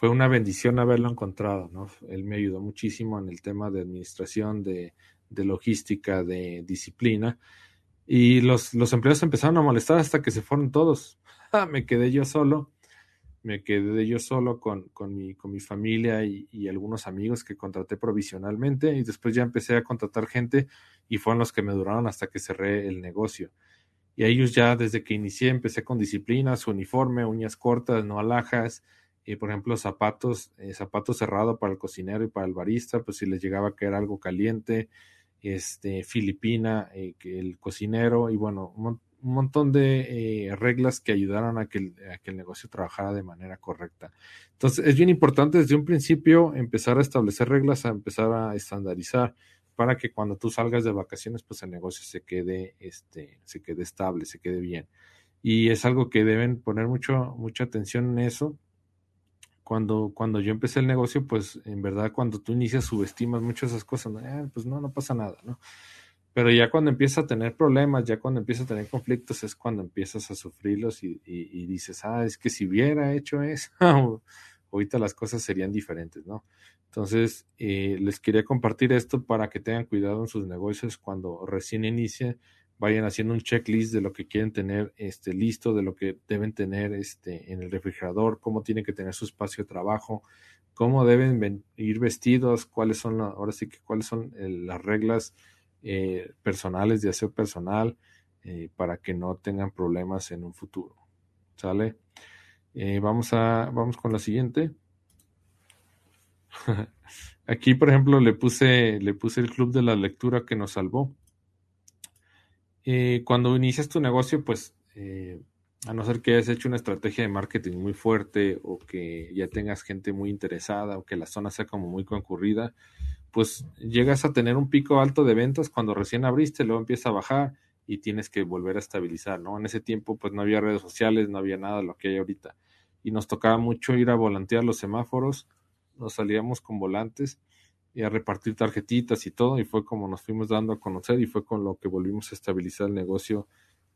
fue una bendición haberlo encontrado, ¿no? Él me ayudó muchísimo en el tema de administración, de, logística, de disciplina. Y los, los empleados empezaron a molestar hasta que se fueron todos. Ah, me quedé yo solo, me quedé yo solo con, con, mi, con mi familia y, y, algunos amigos que contraté provisionalmente y después ya empecé a contratar gente y fueron los que me duraron hasta que cerré el negocio. Y ellos ya desde que inicié empecé con disciplina, su uniforme, uñas cortas, no alhajas, y por ejemplo zapatos, eh, zapatos cerrado para el cocinero y para el barista, pues si les llegaba a caer algo caliente, este, Filipina, eh, el cocinero y bueno, un, montón de eh, reglas que ayudaran a que, el, a que el negocio trabajara de manera correcta. Entonces es bien importante desde un principio empezar a establecer reglas, a empezar a estandarizar para que cuando tú salgas de vacaciones, pues el negocio se quede, este, se quede estable, se quede bien. Y es algo que deben poner mucho, mucha atención en eso, cuando, cuando yo empecé el negocio, pues en verdad cuando tú inicias subestimas muchas esas cosas, eh, pues no, no pasa nada, ¿no? Pero ya cuando empiezas a tener problemas, ya cuando empiezas a tener conflictos, es cuando empiezas a sufrirlos y, dices, ah, es que si hubiera hecho eso, ahorita las cosas serían diferentes, ¿no? Entonces, eh, les quería compartir esto para que tengan cuidado en sus negocios cuando recién inicien vayan haciendo un checklist de lo que quieren tener este, listo, de lo que deben tener este, en el refrigerador, cómo tienen que tener su espacio de trabajo, cómo deben ir vestidos, cuáles son, ahora sí que cuáles son eh, las reglas eh, personales de aseo personal eh, para que no tengan problemas en un futuro. ¿Sale? vamos, a, vamos con la siguiente. Aquí, por ejemplo, le puse, le puse el club de la lectura que nos salvó. Eh, cuando inicias tu negocio, pues eh, a no ser que hayas hecho una estrategia de marketing muy fuerte o que ya tengas gente muy interesada o que la zona sea como muy concurrida, pues llegas a tener un pico alto de ventas cuando recién abriste, luego empieza a bajar y tienes que volver a estabilizar, ¿no? En ese tiempo pues no había redes sociales, no había nada de lo que hay ahorita y nos tocaba mucho ir a volantear los semáforos, nos salíamos con volantes y a repartir tarjetitas y todo, y fue como nos fuimos dando a conocer y fue con lo que volvimos a estabilizar el negocio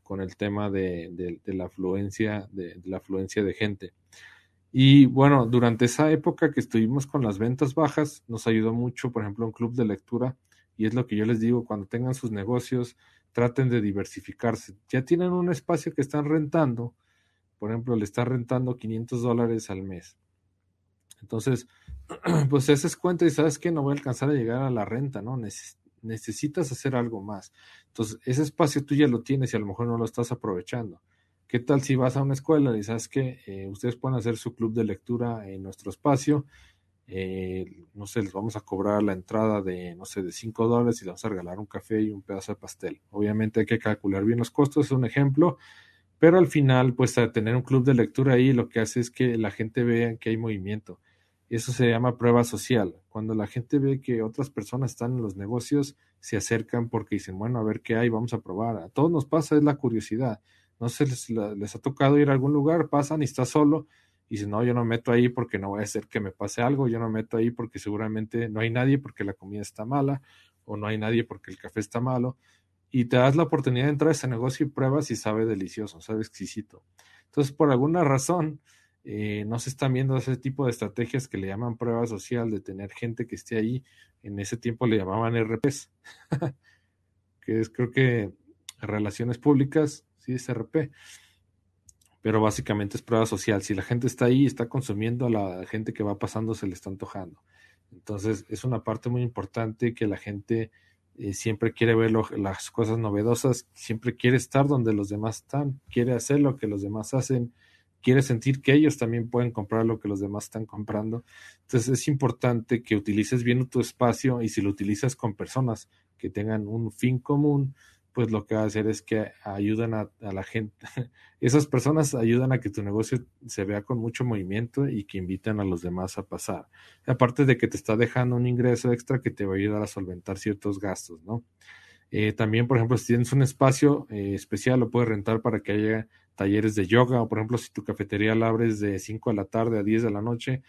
con el tema de, la afluencia, de, la afluencia de gente. Y bueno, durante esa época que estuvimos con las ventas bajas, nos ayudó mucho, por ejemplo, un club de lectura, y es lo que yo les digo, cuando tengan sus negocios, traten de diversificarse. Ya tienen un espacio que están rentando, por ejemplo, le están rentando 500 dólares al mes Entonces, pues te haces cuenta y sabes que no voy a alcanzar a llegar a la renta, ¿no? necesitas hacer algo más. Entonces, ese espacio tú ya lo tienes y a lo mejor no lo estás aprovechando. ¿Qué tal si vas a una escuela y sabes que eh, ustedes pueden hacer su club de lectura en nuestro espacio? Eh, no sé, les vamos a cobrar la entrada de, no sé, de 5 dólares y les vamos a regalar un café y un pedazo de pastel. Obviamente hay que calcular bien los costos, es un ejemplo, pero al final, pues a tener un club de lectura ahí lo que hace es que la gente vea que hay movimiento. Eso se llama prueba social. Cuando la gente ve que otras personas están en los negocios, se acercan porque dicen, bueno, a ver qué hay, vamos a probar. A todos nos pasa, es la curiosidad. No sé, les, ha tocado ir a algún lugar, pasan y está solo y si no, yo no meto ahí porque no voy a hacer que me pase algo, yo no meto ahí porque seguramente no hay nadie porque la comida está mala o no hay nadie porque el café está malo y te das la oportunidad de entrar a ese negocio y pruebas y sabe delicioso, sabe exquisito. Entonces, por alguna razón, eh, no se están viendo ese tipo de estrategias que le llaman prueba social, de tener gente que esté ahí. En ese tiempo le llamaban RPs, que es creo que relaciones públicas, sí es RP pero básicamente es prueba social. Si la gente está ahí, está consumiendo, a la gente que va pasando se le está antojando. Entonces es una parte muy importante que la gente eh, siempre quiere ver las cosas novedosas, siempre quiere estar donde los demás están, quiere hacer lo que los demás hacen, quiere sentir que ellos también pueden comprar lo que los demás están comprando. Entonces es importante que utilices bien tu espacio y si lo utilizas con personas que tengan un fin común, pues lo que va a hacer es que ayudan a, la gente, esas personas ayudan a que tu negocio se vea con mucho movimiento y que invitan a los demás a pasar. Aparte de que te está dejando un ingreso extra que te va a ayudar a solventar ciertos gastos, ¿no? Eh, también, por ejemplo, si tienes un espacio eh, especial, lo puedes rentar para que haya talleres de yoga, o por ejemplo, si tu cafetería la abres de 5 de la tarde a 10 de la noche,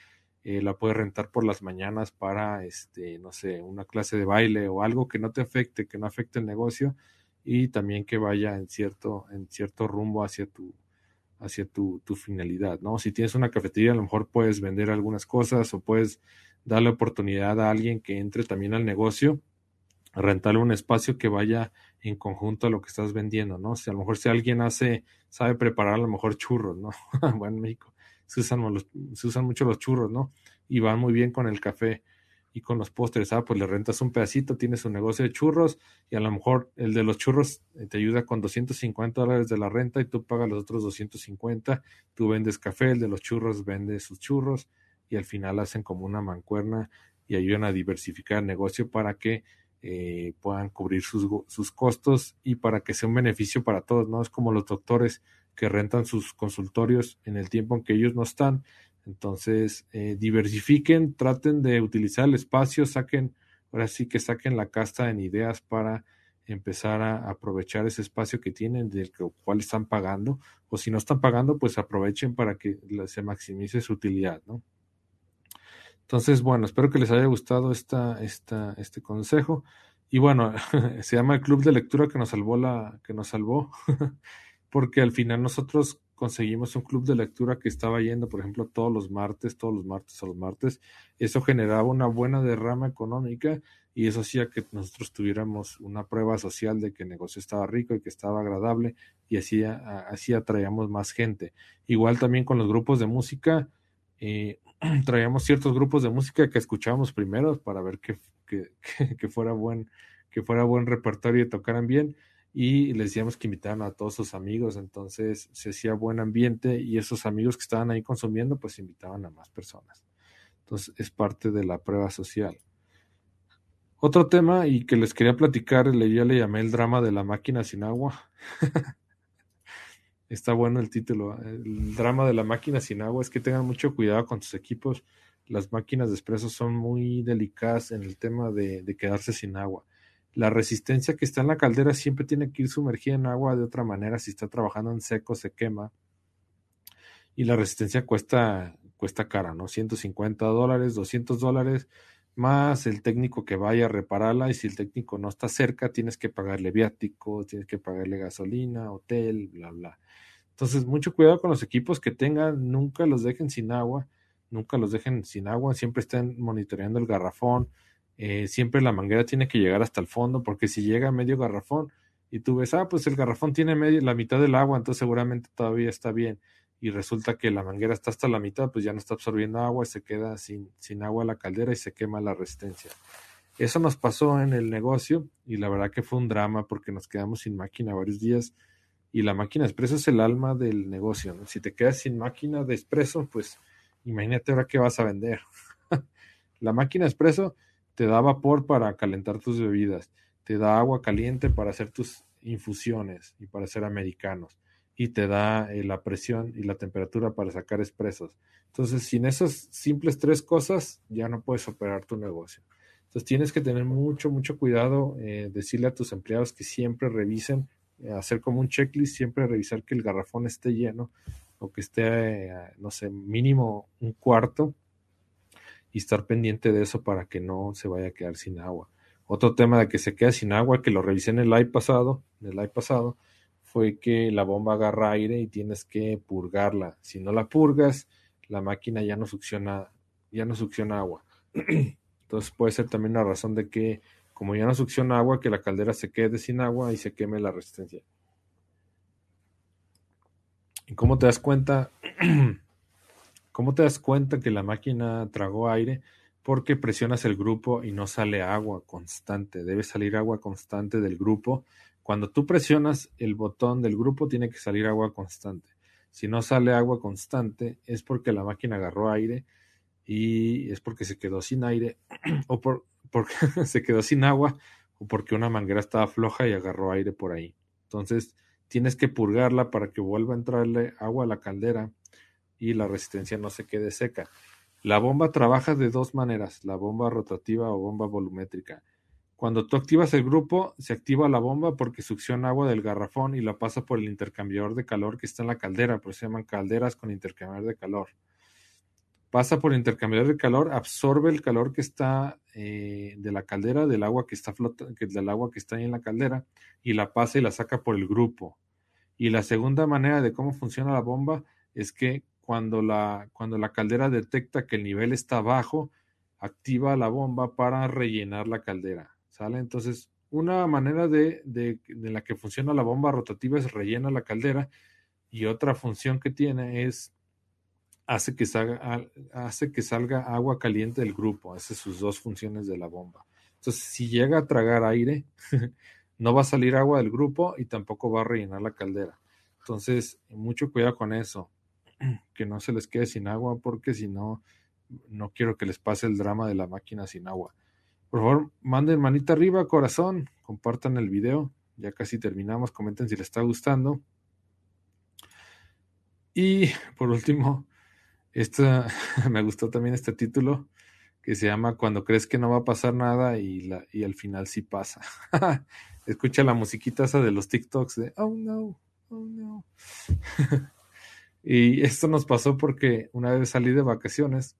eh, la puedes rentar por las mañanas para, este, no sé, una clase de baile o algo que no te afecte, que no afecte el negocio y también que vaya en cierto, en cierto rumbo hacia tu, hacia tu, tu, finalidad, ¿no? Si tienes una cafetería, a lo mejor puedes vender algunas cosas o puedes darle oportunidad a alguien que entre también al negocio, rentarle un espacio que vaya en conjunto a lo que estás vendiendo, ¿no? Si a lo mejor si alguien hace, sabe preparar a lo mejor churros, ¿no? bueno, en México se usan, se usan mucho los churros, ¿no? Y van muy bien con el café y con los postres, ah, pues le rentas un pedacito, tienes un negocio de churros y a lo mejor el de los churros eh, te ayuda con 250 dólares de la renta y tú pagas los otros 250, tú vendes café, el de los churros vende sus churros y al final hacen como una mancuerna y ayudan a diversificar el negocio para que eh, puedan cubrir sus, sus costos y para que sea un beneficio para todos, ¿no? Es como los doctores que rentan sus consultorios en el tiempo en que ellos no están entonces, eh, diversifiquen, traten de utilizar el espacio, saquen, ahora sí que saquen la casta en ideas para empezar a aprovechar ese espacio que tienen, del cual están pagando, o si no están pagando, pues aprovechen para que se maximice su utilidad, ¿no? Entonces, bueno, espero que les haya gustado esta, esta, este consejo. Y bueno, se llama el club de lectura que nos salvó la, que nos salvó, porque al final nosotros conseguimos un club de lectura que estaba yendo, por ejemplo, todos los martes, todos los martes a los martes. Eso generaba una buena derrama económica y eso hacía que nosotros tuviéramos una prueba social de que el negocio estaba rico y que estaba agradable y así, así atraíamos más gente. Igual también con los grupos de música, eh, traíamos ciertos grupos de música que escuchábamos primero para ver que, que, que, fuera buen que fuera buen repertorio y tocaran bien y les decíamos que invitaran a todos sus amigos, entonces se hacía buen ambiente y esos amigos que estaban ahí consumiendo pues invitaban a más personas. Entonces es parte de la prueba social. Otro tema y que les quería platicar, yo le llamé el drama de la máquina sin agua. Está bueno el título. El drama de la máquina sin agua es que tengan mucho cuidado con sus equipos. Las máquinas de expreso son muy delicadas en el tema de, de quedarse sin agua la resistencia que está en la caldera siempre tiene que ir sumergida en agua de otra manera. Si está trabajando en seco, se quema. Y la resistencia cuesta, cuesta cara, ¿no? 150 dólares, 200 dólares, más el técnico que vaya a repararla. Y si el técnico no está cerca, tienes que pagarle viático, tienes que pagarle gasolina, hotel, bla, bla. Entonces, mucho cuidado con los equipos que tengan. Nunca los dejen sin agua. Nunca los dejen sin agua. Siempre estén monitoreando el garrafón eh, siempre la manguera tiene que llegar hasta el fondo, porque si llega medio garrafón y tú ves, ah, pues el garrafón tiene medio, la mitad del agua, entonces seguramente todavía está bien. Y resulta que la manguera está hasta la mitad, pues ya no está absorbiendo agua y se queda sin, sin agua la caldera y se quema la resistencia. Eso nos pasó en el negocio y la verdad que fue un drama porque nos quedamos sin máquina varios días y la máquina de expreso es el alma del negocio. Si te quedas sin máquina de expreso, pues imagínate ahora qué vas a vender. la máquina de expreso te da vapor para calentar tus bebidas, te da agua caliente para hacer tus infusiones y para hacer americanos y te da eh, la presión y la temperatura para sacar expresos. Entonces, sin esas simples tres cosas, ya no puedes operar tu negocio. Entonces, tienes que tener mucho, mucho cuidado, eh, decirle a tus empleados que siempre revisen, eh, hacer como un checklist, siempre revisar que el garrafón esté lleno o que esté, no sé, mínimo un cuarto y estar pendiente de eso para que no se vaya a quedar sin agua. Otro tema de que se queda sin agua, que lo revisé en el live pasado, en el live pasado, fue que la bomba agarra aire y tienes que purgarla. Si no la purgas, la máquina ya no succiona, ya no succiona agua. Entonces puede ser también la razón de que, como ya no succiona agua, que la caldera se quede sin agua y se queme la resistencia. ¿Y cómo te das cuenta? ¿Cómo te das cuenta que la máquina tragó aire? Porque presionas el grupo y no sale agua constante. Debe salir agua constante del grupo cuando tú presionas el botón del grupo tiene que salir agua constante. Si no sale agua constante es porque la máquina agarró aire y es porque se quedó sin aire o por, porque se quedó sin agua o porque una manguera estaba floja y agarró aire por ahí. Entonces tienes que purgarla para que vuelva a entrarle agua a la caldera y la resistencia no se quede seca. La bomba trabaja de dos maneras, la bomba rotativa o bomba volumétrica. Cuando tú activas el grupo, se activa la bomba porque succiona agua del garrafón y la pasa por el intercambiador de calor que está en la caldera, por eso se llaman calderas con intercambiador de calor. Pasa por el intercambiador de calor, absorbe el calor que está eh, de la caldera, del agua que está flota, del agua que está ahí en la caldera, y la pasa y la saca por el grupo. Y la segunda manera de cómo funciona la bomba es que cuando la, cuando la caldera detecta que el nivel está bajo, activa la bomba para rellenar la caldera. ¿Sale? Entonces, una manera de, de, la que funciona la bomba rotativa es rellena la caldera y otra función que tiene es hace que salga, hace que salga agua caliente del grupo. Esas son sus dos funciones de la bomba. Entonces, si llega a tragar aire, no va a salir agua del grupo y tampoco va a rellenar la caldera. Entonces, mucho cuidado con eso, que no se les quede sin agua porque si no, no quiero que les pase el drama de la máquina sin agua. Por favor, manden manita arriba, corazón, compartan el video. Ya casi terminamos, comenten si les está gustando. Y por último, esta, me gustó también este título que se llama Cuando crees que no va a pasar nada y, la, y al final sí pasa. Escucha la musiquita esa de los TikToks de Oh no, oh no. y esto nos pasó porque una vez salí de vacaciones,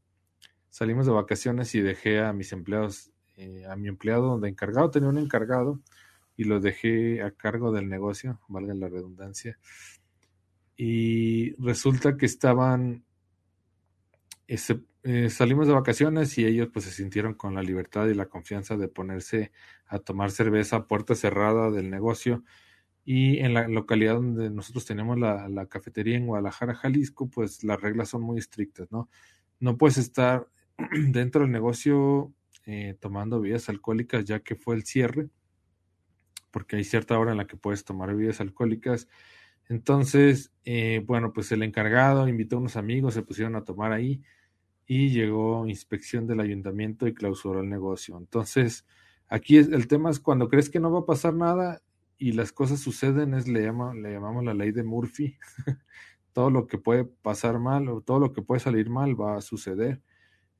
salimos de vacaciones y dejé a mis empleados eh, a mi empleado de encargado, tenía un encargado y lo dejé a cargo del negocio, valga la redundancia. Y resulta que estaban, este, eh, salimos de vacaciones y ellos pues se sintieron con la libertad y la confianza de ponerse a tomar cerveza a puerta cerrada del negocio. Y en la localidad donde nosotros tenemos la, la cafetería en Guadalajara, Jalisco, pues las reglas son muy estrictas, ¿no? No puedes estar dentro del negocio eh, tomando bebidas alcohólicas ya que fue el cierre, porque hay cierta hora en la que puedes tomar bebidas alcohólicas. Entonces, eh, bueno, pues el encargado invitó a unos amigos, se pusieron a tomar ahí y llegó inspección del ayuntamiento y clausuró el negocio. Entonces, aquí el tema es cuando crees que no va a pasar nada y las cosas suceden, es le, llama, le llamamos la ley de Murphy. todo lo que puede pasar mal o todo lo que puede salir mal va a suceder.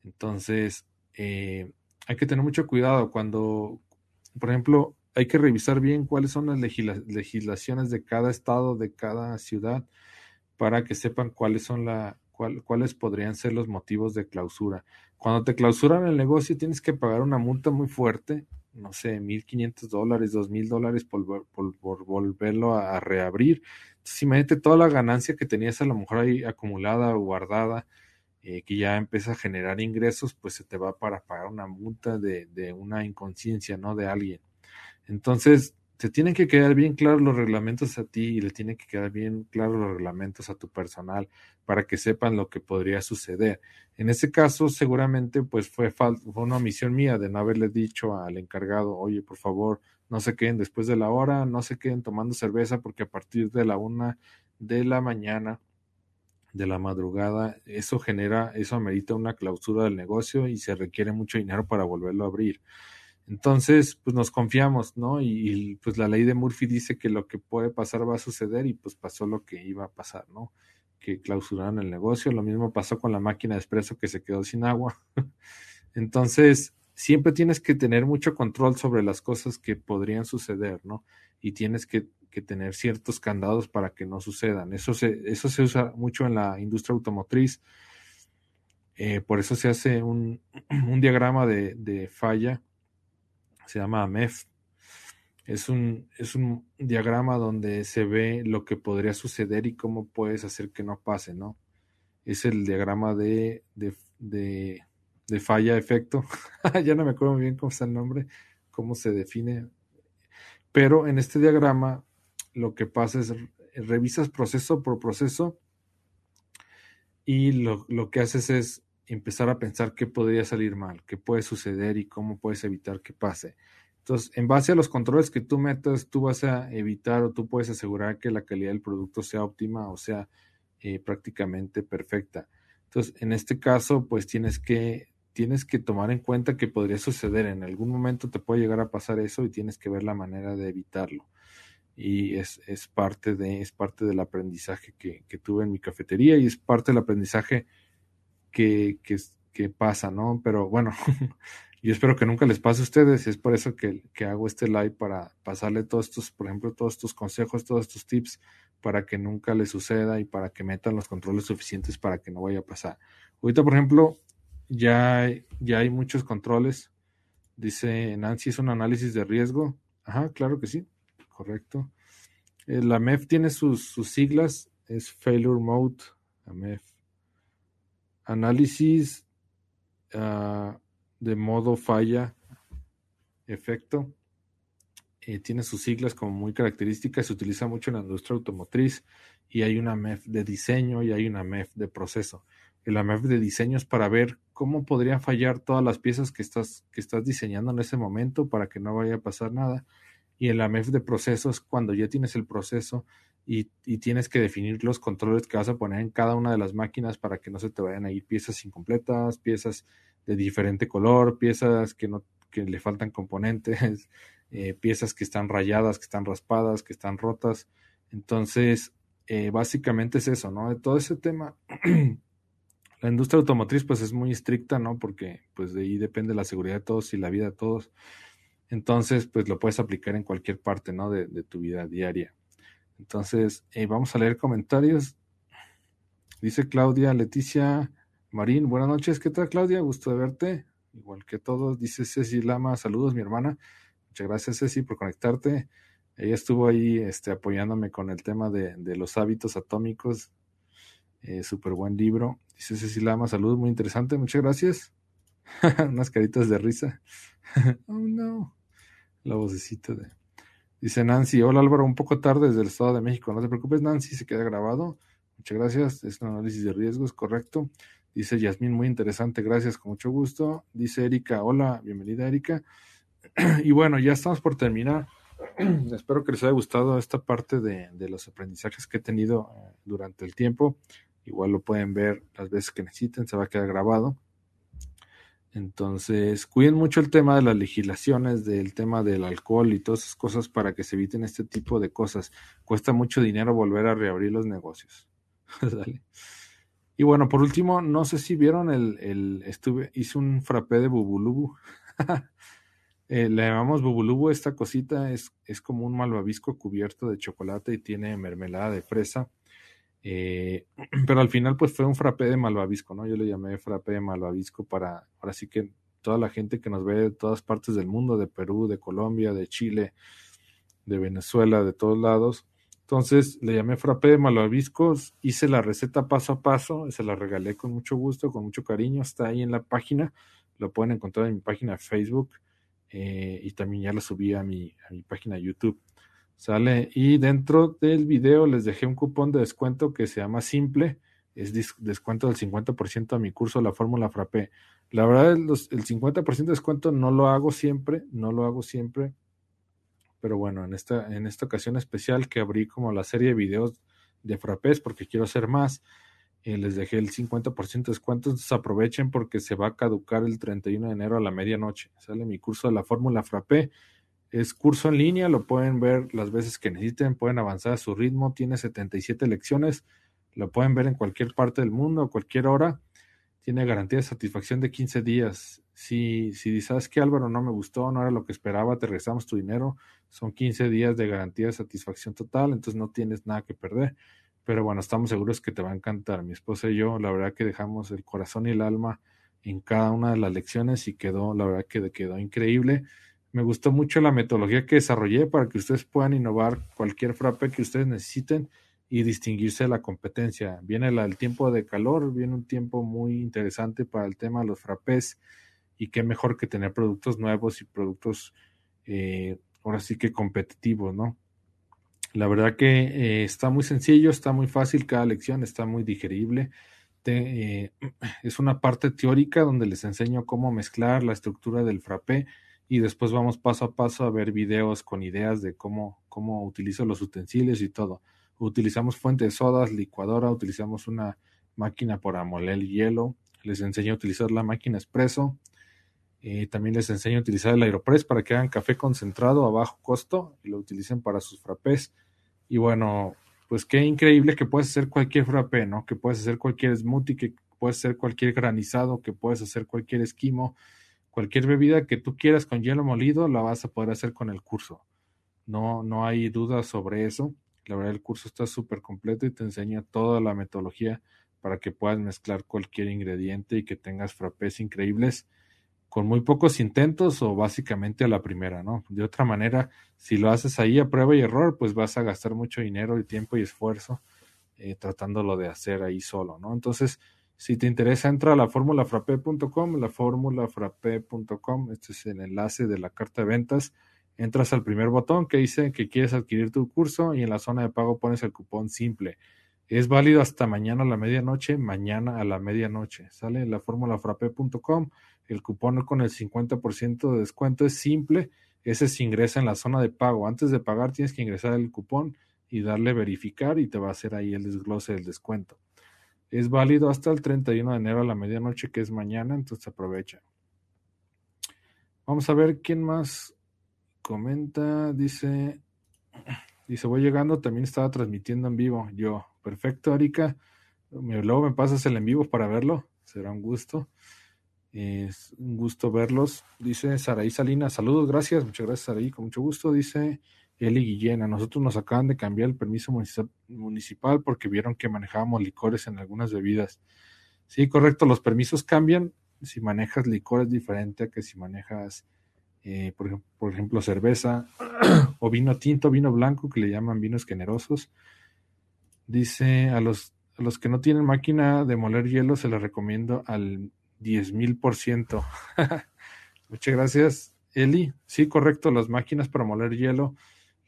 Entonces, eh, hay que tener mucho cuidado cuando, por ejemplo, hay que revisar bien cuáles son las legislaciones de cada estado, de cada ciudad, para que sepan cuáles son la, cuáles podrían ser los motivos de clausura. Cuando te clausuran el negocio tienes que pagar una multa muy fuerte, no sé, 1.500 dólares, 2.000 dólares por, por, volverlo a, a, reabrir. Entonces imagínate toda la ganancia que tenías a lo mejor ahí acumulada o guardada eh, que ya empieza a generar ingresos, pues se te va para pagar una multa de, de una inconsciencia, ¿no? De alguien. Entonces, te tienen que quedar bien claros los reglamentos a ti y le tienen que quedar bien claros los reglamentos a tu personal para que sepan lo que podría suceder. En este caso, seguramente, pues fue, fue una omisión mía de no haberle dicho al encargado, oye, por favor, no se queden después de la hora, no se queden tomando cerveza porque a partir de la una de la mañana de la madrugada, eso genera, eso amerita una clausura del negocio y se requiere mucho dinero para volverlo a abrir. Entonces, pues nos confiamos, ¿no? Y, pues la ley de Murphy dice que lo que puede pasar va a suceder y pues pasó lo que iba a pasar, ¿no? Que clausuraron el negocio. Lo mismo pasó con la máquina de expreso que se quedó sin agua. Entonces, siempre tienes que tener mucho control sobre las cosas que podrían suceder, ¿no? Y tienes que, que tener ciertos candados para que no sucedan. Eso se, eso se usa mucho en la industria automotriz. Eh, por eso se hace un, un diagrama de, de falla se llama AMEF. Es un, es un diagrama donde se ve lo que podría suceder y cómo puedes hacer que no pase, ¿no? Es el diagrama de, de, de, falla efecto. ya no me acuerdo muy bien cómo está el nombre, cómo se define. Pero en este diagrama lo que pasa es revisas proceso por proceso y lo, lo que haces es empezar a pensar qué podría salir mal, qué puede suceder y cómo puedes evitar que pase. Entonces, en base a los controles que tú metas, tú vas a evitar o tú puedes asegurar que la calidad del producto sea óptima o sea eh, prácticamente perfecta. Entonces, en este caso, pues tienes que, tienes que tomar en cuenta que podría suceder. En algún momento te puede llegar a pasar eso y tienes que ver la manera de evitarlo. Y es, es parte, de, es parte del aprendizaje que, que tuve en mi cafetería y es parte del aprendizaje que, que, pasa, ¿no? Pero bueno, yo espero que nunca les pase a ustedes es por eso que, que, hago este live para pasarle todos estos, por ejemplo, todos estos consejos, todos estos tips para que nunca les suceda y para que metan los controles suficientes para que no vaya a pasar. Ahorita, por ejemplo, ya, ya hay muchos controles. Dice Nancy, es un análisis de riesgo. Ajá, claro que sí, correcto. Eh, la MEF tiene sus, sus siglas, es Failure Mode, la MEF análisis ah, de modo falla efecto. Eh, tiene sus siglas como muy características, se utiliza mucho en la industria automotriz y hay una MEF de diseño y hay una MEF de proceso. La MEF de diseño es para ver cómo podrían fallar todas las piezas que estás, que estás diseñando en ese momento para que no vaya a pasar nada. Y el MEF de proceso es cuando ya tienes el proceso y, tienes que definir los controles que vas a poner en cada una de las máquinas para que no se te vayan a ir piezas incompletas, piezas de diferente color, piezas que no que le faltan componentes, eh, piezas que están rayadas, que están raspadas, que están rotas. Entonces, eh, básicamente es eso, ¿no? De todo ese tema, la industria automotriz pues es muy estricta, ¿no? Porque pues de ahí depende la seguridad de todos y la vida de todos. Entonces, pues lo puedes aplicar en cualquier parte, ¿no? de tu vida diaria. Entonces, eh, vamos a leer comentarios. Dice Claudia Leticia Marín, buenas noches, ¿qué tal Claudia? Gusto de verte, igual que todos. Dice Ceci Lama, saludos mi hermana. Muchas gracias Ceci por conectarte. Ella estuvo ahí este, apoyándome con el tema de, los hábitos atómicos. Eh, Súper buen libro. Dice Ceci Lama, saludos, muy interesante, muchas gracias. Unas caritas de risa. oh no. La vocecita de... Dice Nancy, hola Álvaro, un poco tarde desde el Estado de México. No te preocupes, Nancy, se queda grabado. Muchas gracias. Es un análisis de riesgos, correcto. Dice Yasmín, muy interesante, gracias, con mucho gusto. Dice Erika, hola, bienvenida Erika. y bueno, ya estamos por terminar. Espero que les haya gustado esta parte de, de los aprendizajes que he tenido eh, durante el tiempo. Igual lo pueden ver las veces que necesiten, se va a quedar grabado. Entonces, cuiden mucho el tema de las legislaciones, del tema del alcohol y todas esas cosas para que se eviten este tipo de cosas. Cuesta mucho dinero volver a reabrir los negocios. Y bueno, por último, no sé si vieron el, el estuve, hice un frappé de bubulubu. eh, le llamamos bubulubu, esta cosita es, es como un malvavisco cubierto de chocolate y tiene mermelada de fresa eh, pero al final, pues fue un frappé de malvavisco, ¿no? Yo le llamé frappé de malvavisco para, ahora sí que toda la gente que nos ve de todas partes del mundo, de Perú, de Colombia, de Chile, de Venezuela, de todos lados. Entonces le llamé frappé de malvaviscos, hice la receta paso a paso, se la regalé con mucho gusto, con mucho cariño, está ahí en la página, lo pueden encontrar en mi página de Facebook eh, y también ya la subí a mi, a mi página de YouTube. Sale. Y dentro del video les dejé un cupón de descuento que se llama Simple. Es descuento del 50% a mi curso La Fórmula Frappé. La verdad, el 50% de descuento no lo hago siempre, no lo hago siempre. Pero bueno, en esta, en esta ocasión especial que abrí como la serie de videos de frappés porque quiero hacer más, eh, les dejé el 50% de descuento, entonces aprovechen porque se va a caducar el 31 de enero a la medianoche. Sale mi curso de la Fórmula Frappé. Es curso en línea, lo pueden ver las veces que necesiten, pueden avanzar a su ritmo, tiene 77 lecciones, lo pueden ver en cualquier parte del mundo, a cualquier hora. Tiene garantía de satisfacción de 15 días. Si, si sabes que Álvaro no me gustó, no era lo que esperaba, te regresamos tu dinero. Son 15 días de garantía de satisfacción total, entonces no tienes nada que perder. Pero bueno, estamos seguros que te va a encantar. Mi esposa y yo, la verdad que dejamos el corazón y el alma en cada una de las lecciones y quedó, la verdad que quedó increíble. Me gustó mucho la metodología que desarrollé para que ustedes puedan innovar cualquier frappe que ustedes necesiten y distinguirse de la competencia. Viene el tiempo de calor, viene un tiempo muy interesante para el tema de los frappés y qué mejor que tener productos nuevos y productos eh, ahora sí que competitivos, ¿no? La verdad que eh, está muy sencillo, está muy fácil, cada lección está muy digerible. Eh, es una parte teórica donde les enseño cómo mezclar la estructura del frappé y después vamos paso a paso a ver videos con ideas de cómo, cómo utilizo los utensilios y todo. Utilizamos fuente de sodas, licuadora, utilizamos una máquina para moler hielo, les enseño a utilizar la máquina expreso, eh, también les enseño a utilizar el Aeropress para que hagan café concentrado a bajo costo y lo utilicen para sus frappés. Y bueno, pues qué increíble que puedes hacer cualquier frappé, ¿no? Que puedes hacer cualquier smoothie, que puedes hacer cualquier granizado, que puedes hacer cualquier esquimo, cualquier bebida que tú quieras con hielo molido, la vas a poder hacer con el curso. No, no hay dudas sobre eso. La verdad, el curso está súper completo y te enseña toda la metodología para que puedas mezclar cualquier ingrediente y que tengas frappés increíbles con muy pocos intentos o básicamente a la primera, ¿no? De otra manera, si lo haces ahí a prueba y error, pues vas a gastar mucho dinero y tiempo y esfuerzo eh, tratándolo de hacer ahí solo, ¿no? Entonces, si te interesa, entra a la formulafrape.com, la formulafrape.com, este es el enlace de la carta de ventas. Entras al primer botón que dice que quieres adquirir tu curso y en la zona de pago pones el cupón simple. Es válido hasta mañana a la medianoche, mañana a la medianoche. Sale la formulafrape.com el cupón con el 50% de descuento es simple. Ese se ingresa en la zona de pago. Antes de pagar tienes que ingresar el cupón y darle verificar y te va a hacer ahí el desglose del descuento. Es válido hasta el 31 de enero a la medianoche, que es mañana, entonces aprovecha. Vamos a ver quién más comenta. Dice, dice, voy llegando, también estaba transmitiendo en vivo. Yo, perfecto, Erika. Luego me pasas el en vivo para verlo. Será un gusto. Es un gusto verlos. Dice Saraí Salinas, saludos, gracias, muchas gracias Saraí, con mucho gusto. Dice Eli Guillén, a nosotros nos acaban de cambiar el permiso municipal porque vieron que manejábamos licores en algunas bebidas. Sí, correcto, los permisos cambian si manejas licores diferente a que si manejas, eh, por, ejemplo, por ejemplo, cerveza o vino tinto, vino blanco, que le llaman vinos generosos. Dice, a los, a los que no tienen máquina de moler hielo, se les recomiendo al diez mil por ciento. Muchas gracias, Eli. Sí, correcto, las máquinas para moler hielo,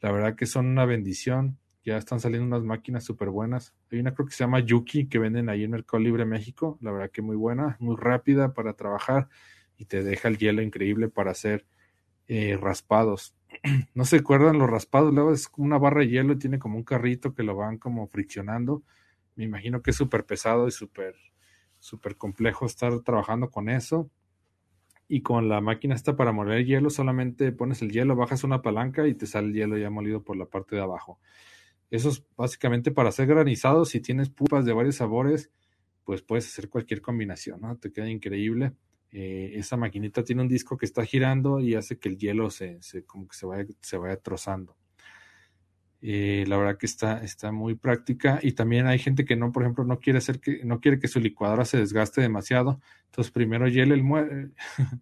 la verdad que son una bendición. Ya están saliendo unas máquinas súper buenas. Hay una creo que se llama Yuki que venden ahí en Mercado Libre México. La verdad que muy buena, muy rápida para trabajar y te deja el hielo increíble para hacer eh, raspados. no se acuerdan los raspados, luego es una barra de hielo y tiene como un carrito que lo van como friccionando. Me imagino que es súper pesado y súper súper complejo estar trabajando con eso. Y con la máquina esta para moler hielo, solamente pones el hielo, bajas una palanca y te sale el hielo ya molido por la parte de abajo. Eso es básicamente para hacer granizados. Si tienes pupas de varios sabores, pues puedes hacer cualquier combinación, ¿no? Te queda increíble. Eh, esa maquinita tiene un disco que está girando y hace que el hielo se, se como que se vaya, se vaya trozando. Eh, la verdad que está, está muy práctica y también hay gente que no, por ejemplo, no quiere hacer que, no quiere que su licuadora se desgaste demasiado. Entonces primero hielo el muele,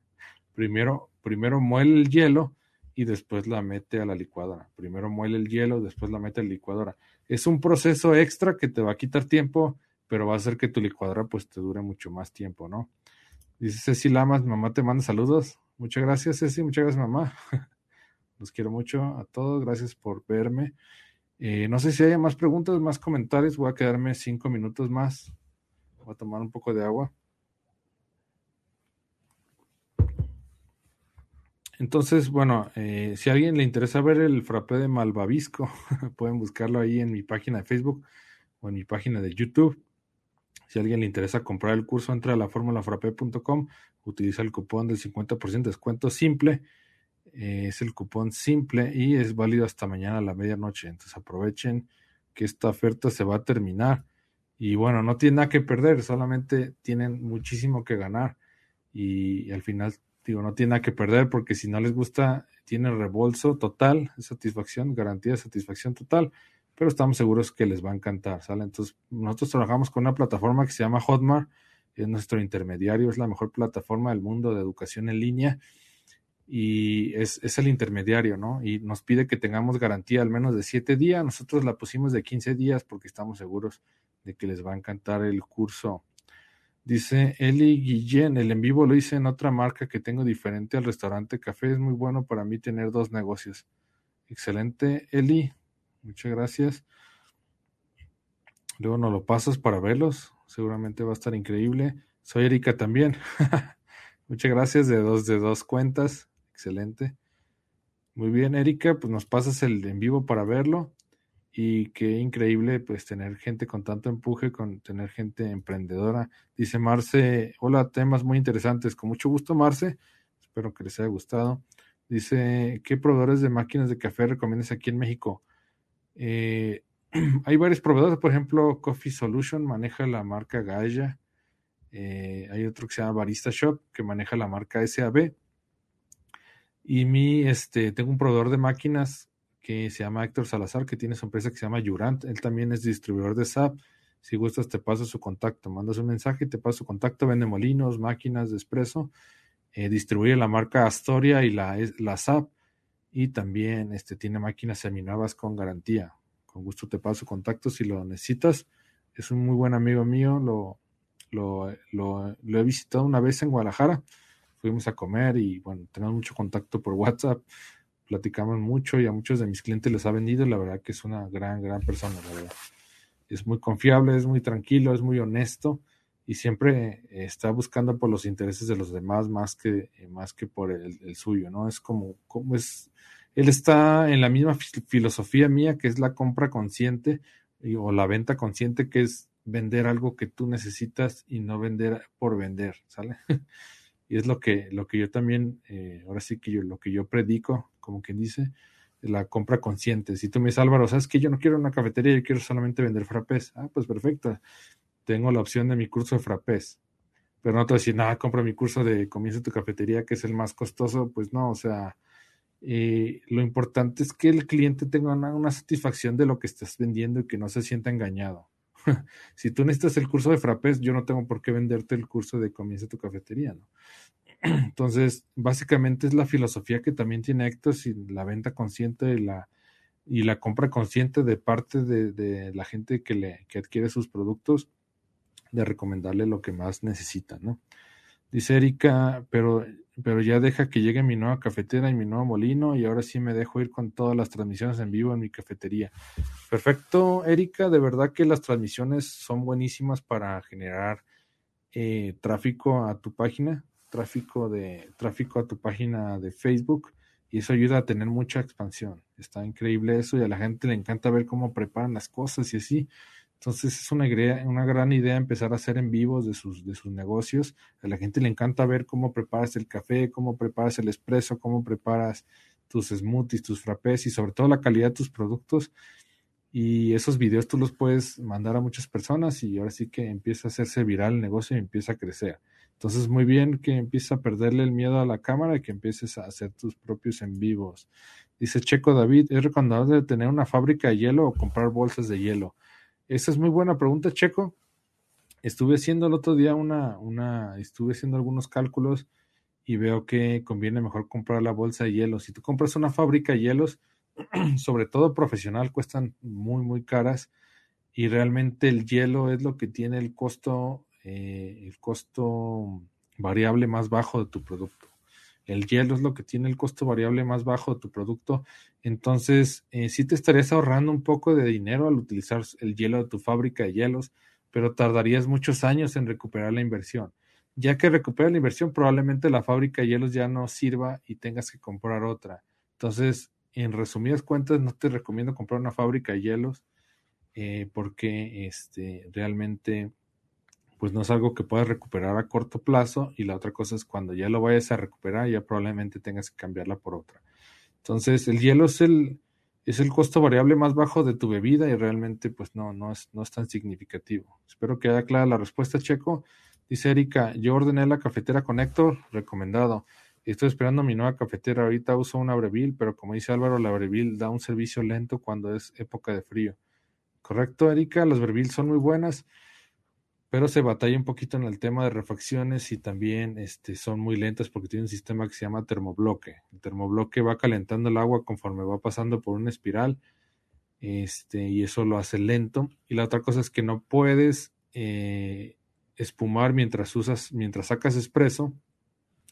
primero, primero muele el hielo y después la mete a la licuadora. Primero muele el hielo, después la mete a la licuadora. Es un proceso extra que te va a quitar tiempo, pero va a hacer que tu licuadora pues te dure mucho más tiempo, ¿no? Dice Ceci Lamas, mamá te manda saludos. Muchas gracias, Ceci, muchas gracias, mamá. Los quiero mucho a todos. Gracias por verme. Eh, no sé si hay más preguntas, más comentarios. Voy a quedarme cinco minutos más. Voy a tomar un poco de agua. Entonces, bueno, eh, si a alguien le interesa ver el frappé de Malvavisco, pueden buscarlo ahí en mi página de Facebook o en mi página de YouTube. Si a alguien le interesa comprar el curso, entra a la formulafrappé.com, utiliza el cupón del 50% de descuento simple. Eh, es el cupón simple y es válido hasta mañana a la medianoche. Entonces aprovechen que esta oferta se va a terminar. Y bueno, no tienen nada que perder, solamente tienen muchísimo que ganar. Y, al final digo, no tiene nada que perder porque si no les gusta, tiene rebolso total, satisfacción, garantía de satisfacción total, pero estamos seguros que les va a encantar, ¿sale? Entonces, nosotros trabajamos con una plataforma que se llama Hotmart, es nuestro intermediario, es la mejor plataforma del mundo de educación en línea y es, es el intermediario, ¿no? Y nos pide que tengamos garantía al menos de siete días, nosotros la pusimos de 15 días porque estamos seguros de que les va a encantar el curso Dice Eli Guillén, el en vivo lo hice en otra marca que tengo diferente al restaurante café. Es muy bueno para mí tener dos negocios. Excelente, Eli. Muchas gracias. Luego nos lo pasas para verlos. Seguramente va a estar increíble. Soy Erika también. Muchas gracias de dos de dos cuentas. Excelente. Muy bien, Erika, pues nos pasas el en vivo para verlo y qué increíble pues tener gente con tanto empuje, con tener gente emprendedora. Dice Marce, hola, temas muy interesantes. Con mucho gusto, Marce. Espero que les haya gustado. Dice, ¿qué proveedores de máquinas de café recomiendas aquí en México? Eh, hay varios proveedores, por ejemplo, Coffee Solution maneja la marca Gaia. Eh, hay otro que se llama Barista Shop que maneja la marca SAB. Y mi, este, tengo un proveedor de máquinas que se llama Héctor Salazar, que tiene su empresa que se llama Yurant. Él también es distribuidor de SAP. Si gustas, te paso su contacto. Mandas un mensaje y te paso su contacto. Vende molinos, máquinas de espresso. Eh, distribuye la marca Astoria y la, la SAP. Y también este, tiene máquinas seminuevas con garantía. Con gusto te paso su contacto si lo necesitas. Es un muy buen amigo mío. Lo, lo, lo he visitado una vez en Guadalajara. Fuimos a comer y bueno, tenemos mucho contacto por WhatsApp platicamos mucho y a muchos de mis clientes les ha vendido. La verdad que es una gran, gran persona, la verdad. Es muy confiable, es muy tranquilo, es muy honesto y siempre eh, está buscando por los intereses de los demás más que, eh, más que por el, suyo, ¿no? Es como, como es, él está en la misma filosofía mía que es la compra consciente o la venta consciente que es vender algo que tú necesitas y no vender por vender, ¿sale? y es lo que, lo que yo también, eh, ahora sí que yo, lo que yo predico como quien dice, la compra consciente. Si tú me dices, Álvaro, ¿sabes que yo no quiero una cafetería, yo quiero solamente vender frappés? Ah, pues perfecto. Tengo la opción de mi curso de frappés. Pero no te voy a decir, nada, compra mi curso de comienza tu cafetería, que es el más costoso. Pues no, o sea, eh, lo importante es que el cliente tenga una, una, satisfacción de lo que estás vendiendo y que no se sienta engañado. si tú necesitas el curso de frappés, yo no tengo por qué venderte el curso de comienza tu cafetería, ¿no? Entonces, básicamente es la filosofía que también tiene Héctor y la venta consciente y la, y la compra consciente de parte de, la gente que, le, que adquiere sus productos, de recomendarle lo que más necesita, ¿no? Dice Erika, pero, pero ya deja que llegue mi nueva cafetera y mi nuevo molino y ahora sí me dejo ir con todas las transmisiones en vivo en mi cafetería. Perfecto, Erika, de verdad que las transmisiones son buenísimas para generar eh, tráfico a tu página tráfico de tráfico a tu página de Facebook y eso ayuda a tener mucha expansión. Está increíble eso y a la gente le encanta ver cómo preparan las cosas y así. Entonces es una, una gran idea empezar a hacer en vivos de sus, de sus negocios. A la gente le encanta ver cómo preparas el café, cómo preparas el espresso, cómo preparas tus smoothies, tus frappés y sobre todo la calidad de tus productos. Y esos videos tú los puedes mandar a muchas personas y ahora sí que empieza a hacerse viral el negocio y empieza a crecer. Entonces, muy bien que empieces a perderle el miedo a la cámara y que empieces a hacer tus propios en vivos. Dice Checo David, ¿es recomendable tener una fábrica de hielo o comprar bolsas de hielo? Esa es muy buena pregunta, Checo. Estuve haciendo el otro día una, una, estuve haciendo algunos cálculos y veo que conviene mejor comprar la bolsa de hielo. Si tú compras una fábrica de hielos, sobre todo profesional, cuestan muy, muy caras y realmente el hielo es lo que tiene el costo eh, el costo variable más bajo de tu producto. El hielo es lo que tiene el costo variable más bajo de tu producto. Entonces, eh, sí te estarías ahorrando un poco de dinero al utilizar el hielo de tu fábrica de hielos, pero tardarías muchos años en recuperar la inversión. Ya que recuperas la inversión, probablemente la fábrica de hielos ya no sirva y tengas que comprar otra. Entonces, en resumidas cuentas, no te recomiendo comprar una fábrica de hielos eh, porque este, realmente pues no es algo que puedas recuperar a corto plazo y la otra cosa es cuando ya lo vayas a recuperar ya probablemente tengas que cambiarla por otra. Entonces el hielo es el, es el costo variable más bajo de tu bebida y realmente pues no, no, es, no es tan significativo. Espero que haya clara la respuesta, Checo. Dice Erika, yo ordené la cafetera con Héctor, recomendado. Estoy esperando mi nueva cafetera. Ahorita uso una Breville, pero como dice Álvaro, la Breville da un servicio lento cuando es época de frío. Correcto, Erika, las Breville son muy buenas pero se batalla un poquito en el tema de refacciones y también este, son muy lentas porque tiene un sistema que se llama termobloque. El termobloque va calentando el agua conforme va pasando por una espiral este, y eso lo hace lento. Y la otra cosa es que no puedes eh, espumar mientras usas, mientras sacas espresso.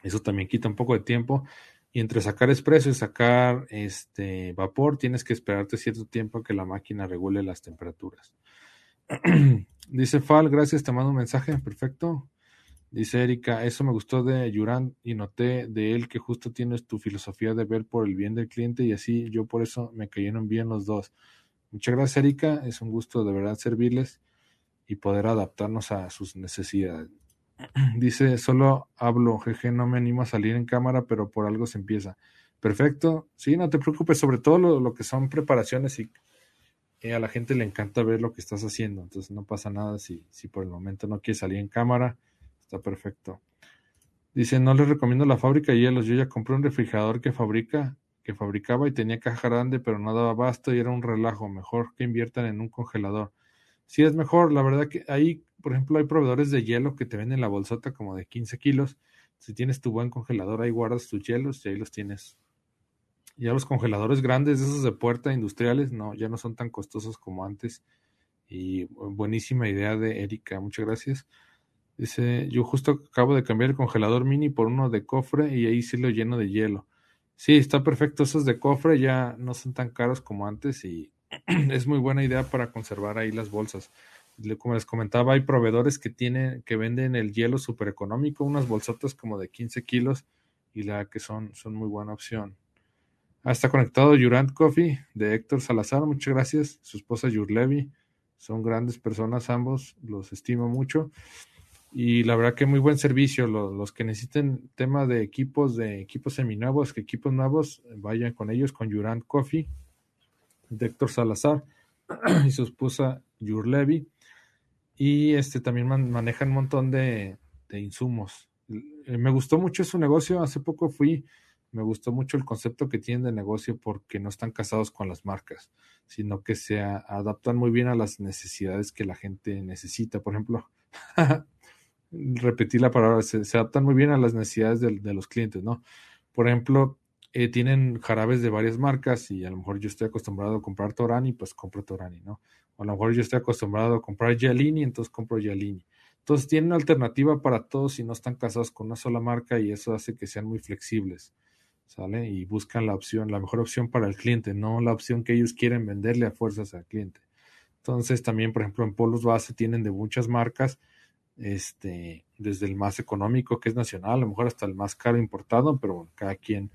Eso también quita un poco de tiempo. Y entre sacar espresso y sacar este vapor, tienes que esperarte cierto tiempo a que la máquina regule las temperaturas. Dice Fal, gracias, te mando un mensaje, perfecto. Dice Erika, eso me gustó de Yuran y noté de él que justo tienes tu filosofía de ver por el bien del cliente y así yo por eso me cayeron bien los dos. Muchas gracias Erika, es un gusto de verdad servirles y poder adaptarnos a sus necesidades. Dice, solo hablo, jeje, no me animo a salir en cámara, pero por algo se empieza. Perfecto, sí, no te preocupes, sobre todo lo, lo que son preparaciones y a la gente le encanta ver lo que estás haciendo, entonces no pasa nada si, si por el momento no quieres salir en cámara, está perfecto. Dice, no les recomiendo la fábrica de hielos, yo ya compré un refrigerador que fabrica, que fabricaba y tenía caja grande, pero no daba basto y era un relajo, mejor que inviertan en un congelador. Sí es mejor, la verdad que ahí, por ejemplo, hay proveedores de hielo que te venden la bolsota como de 15 kilos. Si tienes tu buen congelador, ahí guardas tus hielos y ahí los tienes ya los congeladores grandes, esos de puerta industriales, no, ya no son tan costosos como antes. Y buenísima idea de Erika, muchas gracias. Dice, yo justo acabo de cambiar el congelador mini por uno de cofre y ahí sí lo lleno de hielo. Sí, está perfecto, esos de cofre ya no son tan caros como antes y es muy buena idea para conservar ahí las bolsas. Como les comentaba, hay proveedores que tienen, que venden el hielo súper económico, unas bolsotas como de 15 kilos y la que son, son muy buena opción. Ah, está conectado Jurant Coffee de Héctor Salazar, muchas gracias. Su esposa Yurlevi, son grandes personas ambos, los estimo mucho. Y la verdad que muy buen servicio. Los, que necesiten tema de equipos, de equipos seminuevos, que equipos nuevos, vayan con ellos, con Jurant Coffee de Héctor Salazar y su esposa Yurlevi. Y este también manejan un montón de, de insumos. Eh, me gustó mucho su negocio. Hace poco fui me gustó mucho el concepto que tienen de negocio porque no están casados con las marcas, sino que se adaptan muy bien a las necesidades que la gente necesita. Por ejemplo, repetir la palabra, se, adaptan muy bien a las necesidades de, los clientes, ¿no? Por ejemplo, eh, tienen jarabes de varias marcas y a lo mejor yo estoy acostumbrado a comprar Torani, pues compro Torani, ¿no? O a lo mejor yo estoy acostumbrado a comprar Gialini, entonces compro Gialini. Entonces tienen alternativa para todos y no están casados con una sola marca y eso hace que sean muy flexibles. ¿Sale? Y buscan la opción, la mejor opción para el cliente, no la opción que ellos quieren venderle a fuerzas al cliente. Entonces, también, por ejemplo, en polos base tienen de muchas marcas, este, desde el más económico que es nacional, a lo mejor hasta el más caro importado, pero bueno, cada quien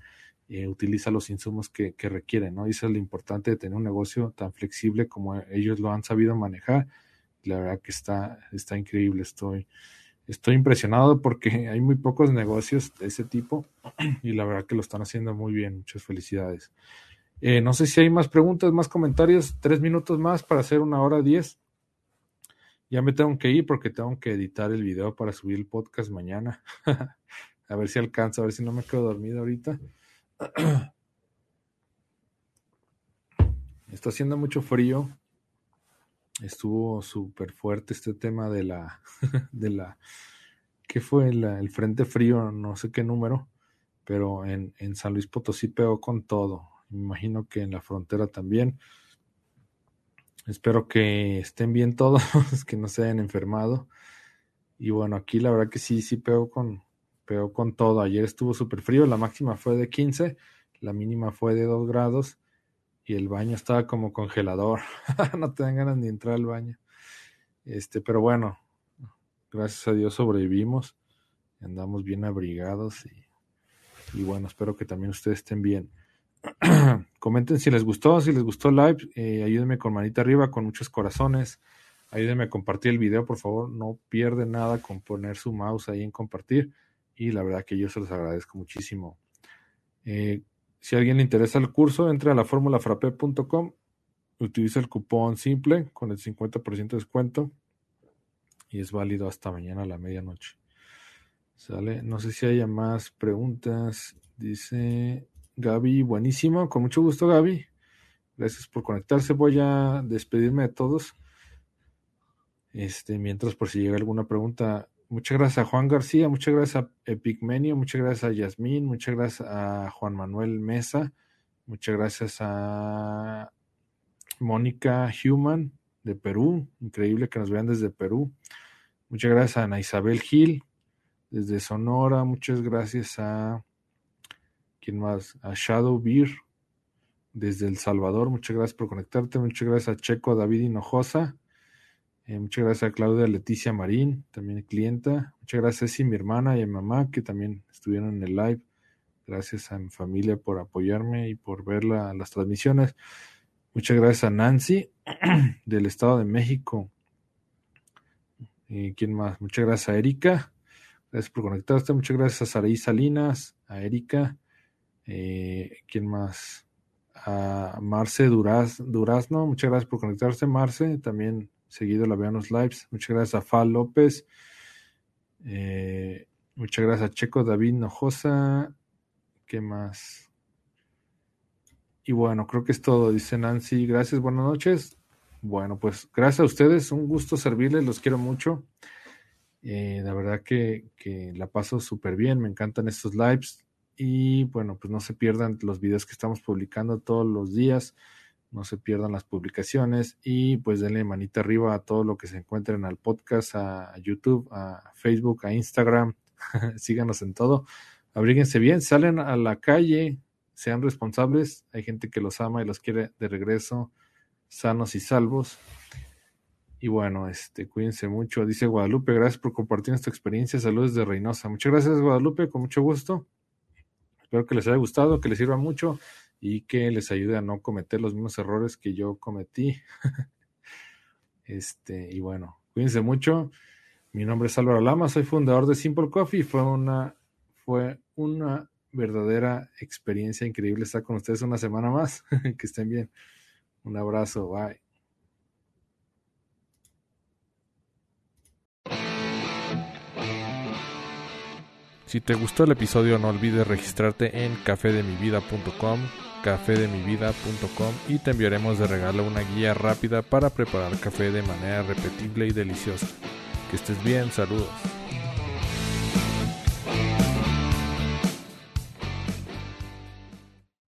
eh, utiliza los insumos que, que requieren, ¿no? Y eso es lo importante de tener un negocio tan flexible como ellos lo han sabido manejar. La verdad que está, está increíble, estoy estoy impresionado porque hay muy pocos negocios de ese tipo y la verdad que lo están haciendo muy bien. Muchas felicidades. Eh, no sé si hay más preguntas, más comentarios. Tres minutos más para hacer una hora diez. Ya me tengo que ir porque tengo que editar el video para subir el podcast mañana. a ver si alcanza, a ver si no me quedo dormido ahorita. Está haciendo mucho frío estuvo súper fuerte este tema de la, de la, ¿qué fue? el Frente Frío, no sé qué número, pero en, en San Luis Potosí pegó con todo. Me imagino que en la frontera también. Espero que estén bien todos, que no se hayan enfermado. Y bueno, aquí la verdad que sí, sí pegó con, pegó con todo. Ayer estuvo súper frío, la máxima fue de 15, la mínima fue de 2 grados y el baño estaba como congelador. no te ganas ni entrar al baño. Este, pero bueno, gracias a Dios sobrevivimos, andamos bien abrigados y, y bueno, espero que también ustedes estén bien. Comenten si les gustó, si les gustó el live, eh, ayúdenme con manita arriba, con muchos corazones. Ayúdenme a compartir el video, por favor. No pierden nada con poner su mouse ahí en compartir. Y la verdad que yo se los agradezco muchísimo. Eh, si alguien le interesa el curso, entre a la formulafrape.com, utiliza el cupón simple con el 50% de descuento y es válido hasta mañana a la medianoche. ¿Sale? No sé si haya más preguntas. Dice Gaby, buenísimo, con mucho gusto Gaby. Gracias por conectarse. Voy a despedirme de todos. Este, mientras por si llega alguna pregunta. Muchas gracias a Juan García, muchas gracias a Epicmenio, muchas gracias a Yasmín, muchas gracias a Juan Manuel Mesa, muchas gracias a Mónica Human de Perú, increíble que nos vean desde Perú. Muchas gracias a Ana Isabel Gil desde Sonora, muchas gracias a ¿quién más? A Shadow Beer desde El Salvador, muchas gracias por conectarte, muchas gracias a Checo David Hinojosa. Eh, muchas gracias a Claudia Leticia Marín, también clienta. Muchas gracias a mi hermana y a mi mamá, que también estuvieron en el live. Gracias a mi familia por apoyarme y por ver las transmisiones. Muchas gracias a Nancy del Estado de México. ¿Quién más? Muchas gracias a Erika. Gracias por conectarte. Muchas gracias a Saraí Salinas, a Erika. Eh, ¿Quién más? A Marce Duraz, Durazno. Muchas gracias por conectarse, Marce. También seguido la vean los lives. Muchas gracias a Fal López. Eh, muchas gracias a Checo David Nojosa. ¿Qué más? Y bueno, creo que es todo, dice Nancy. Gracias, buenas noches. Bueno, pues gracias a ustedes, un gusto servirles, los quiero mucho. Eh, la verdad que, que la paso súper bien, me encantan estos lives. Y bueno, pues no se pierdan los videos que estamos publicando todos los días no se pierdan las publicaciones y pues denle manita arriba a todo lo que se encuentren al podcast, a YouTube, a Facebook, a Instagram, síganos en todo, abríguense bien, salen a la calle, sean responsables, hay gente que los ama y los quiere de regreso sanos y salvos. Y bueno, este, cuídense mucho. Dice Guadalupe, gracias por compartir esta experiencia. Saludos de Reynosa. Muchas gracias, Guadalupe, con mucho gusto. Espero que les haya gustado, que les sirva mucho y que les ayude a no cometer los mismos errores que yo cometí. este, y bueno, cuídense mucho. Mi nombre es Álvaro Lama, soy fundador de Simple Coffee. Fue una, fue una verdadera experiencia increíble estar con ustedes una semana más. que estén bien. Un abrazo, bye. Si te gustó el episodio no olvides registrarte en cafedemivida.com cafedemivida.com y te enviaremos de regalo una guía rápida para preparar café de manera repetible y deliciosa. Que estés bien, saludos.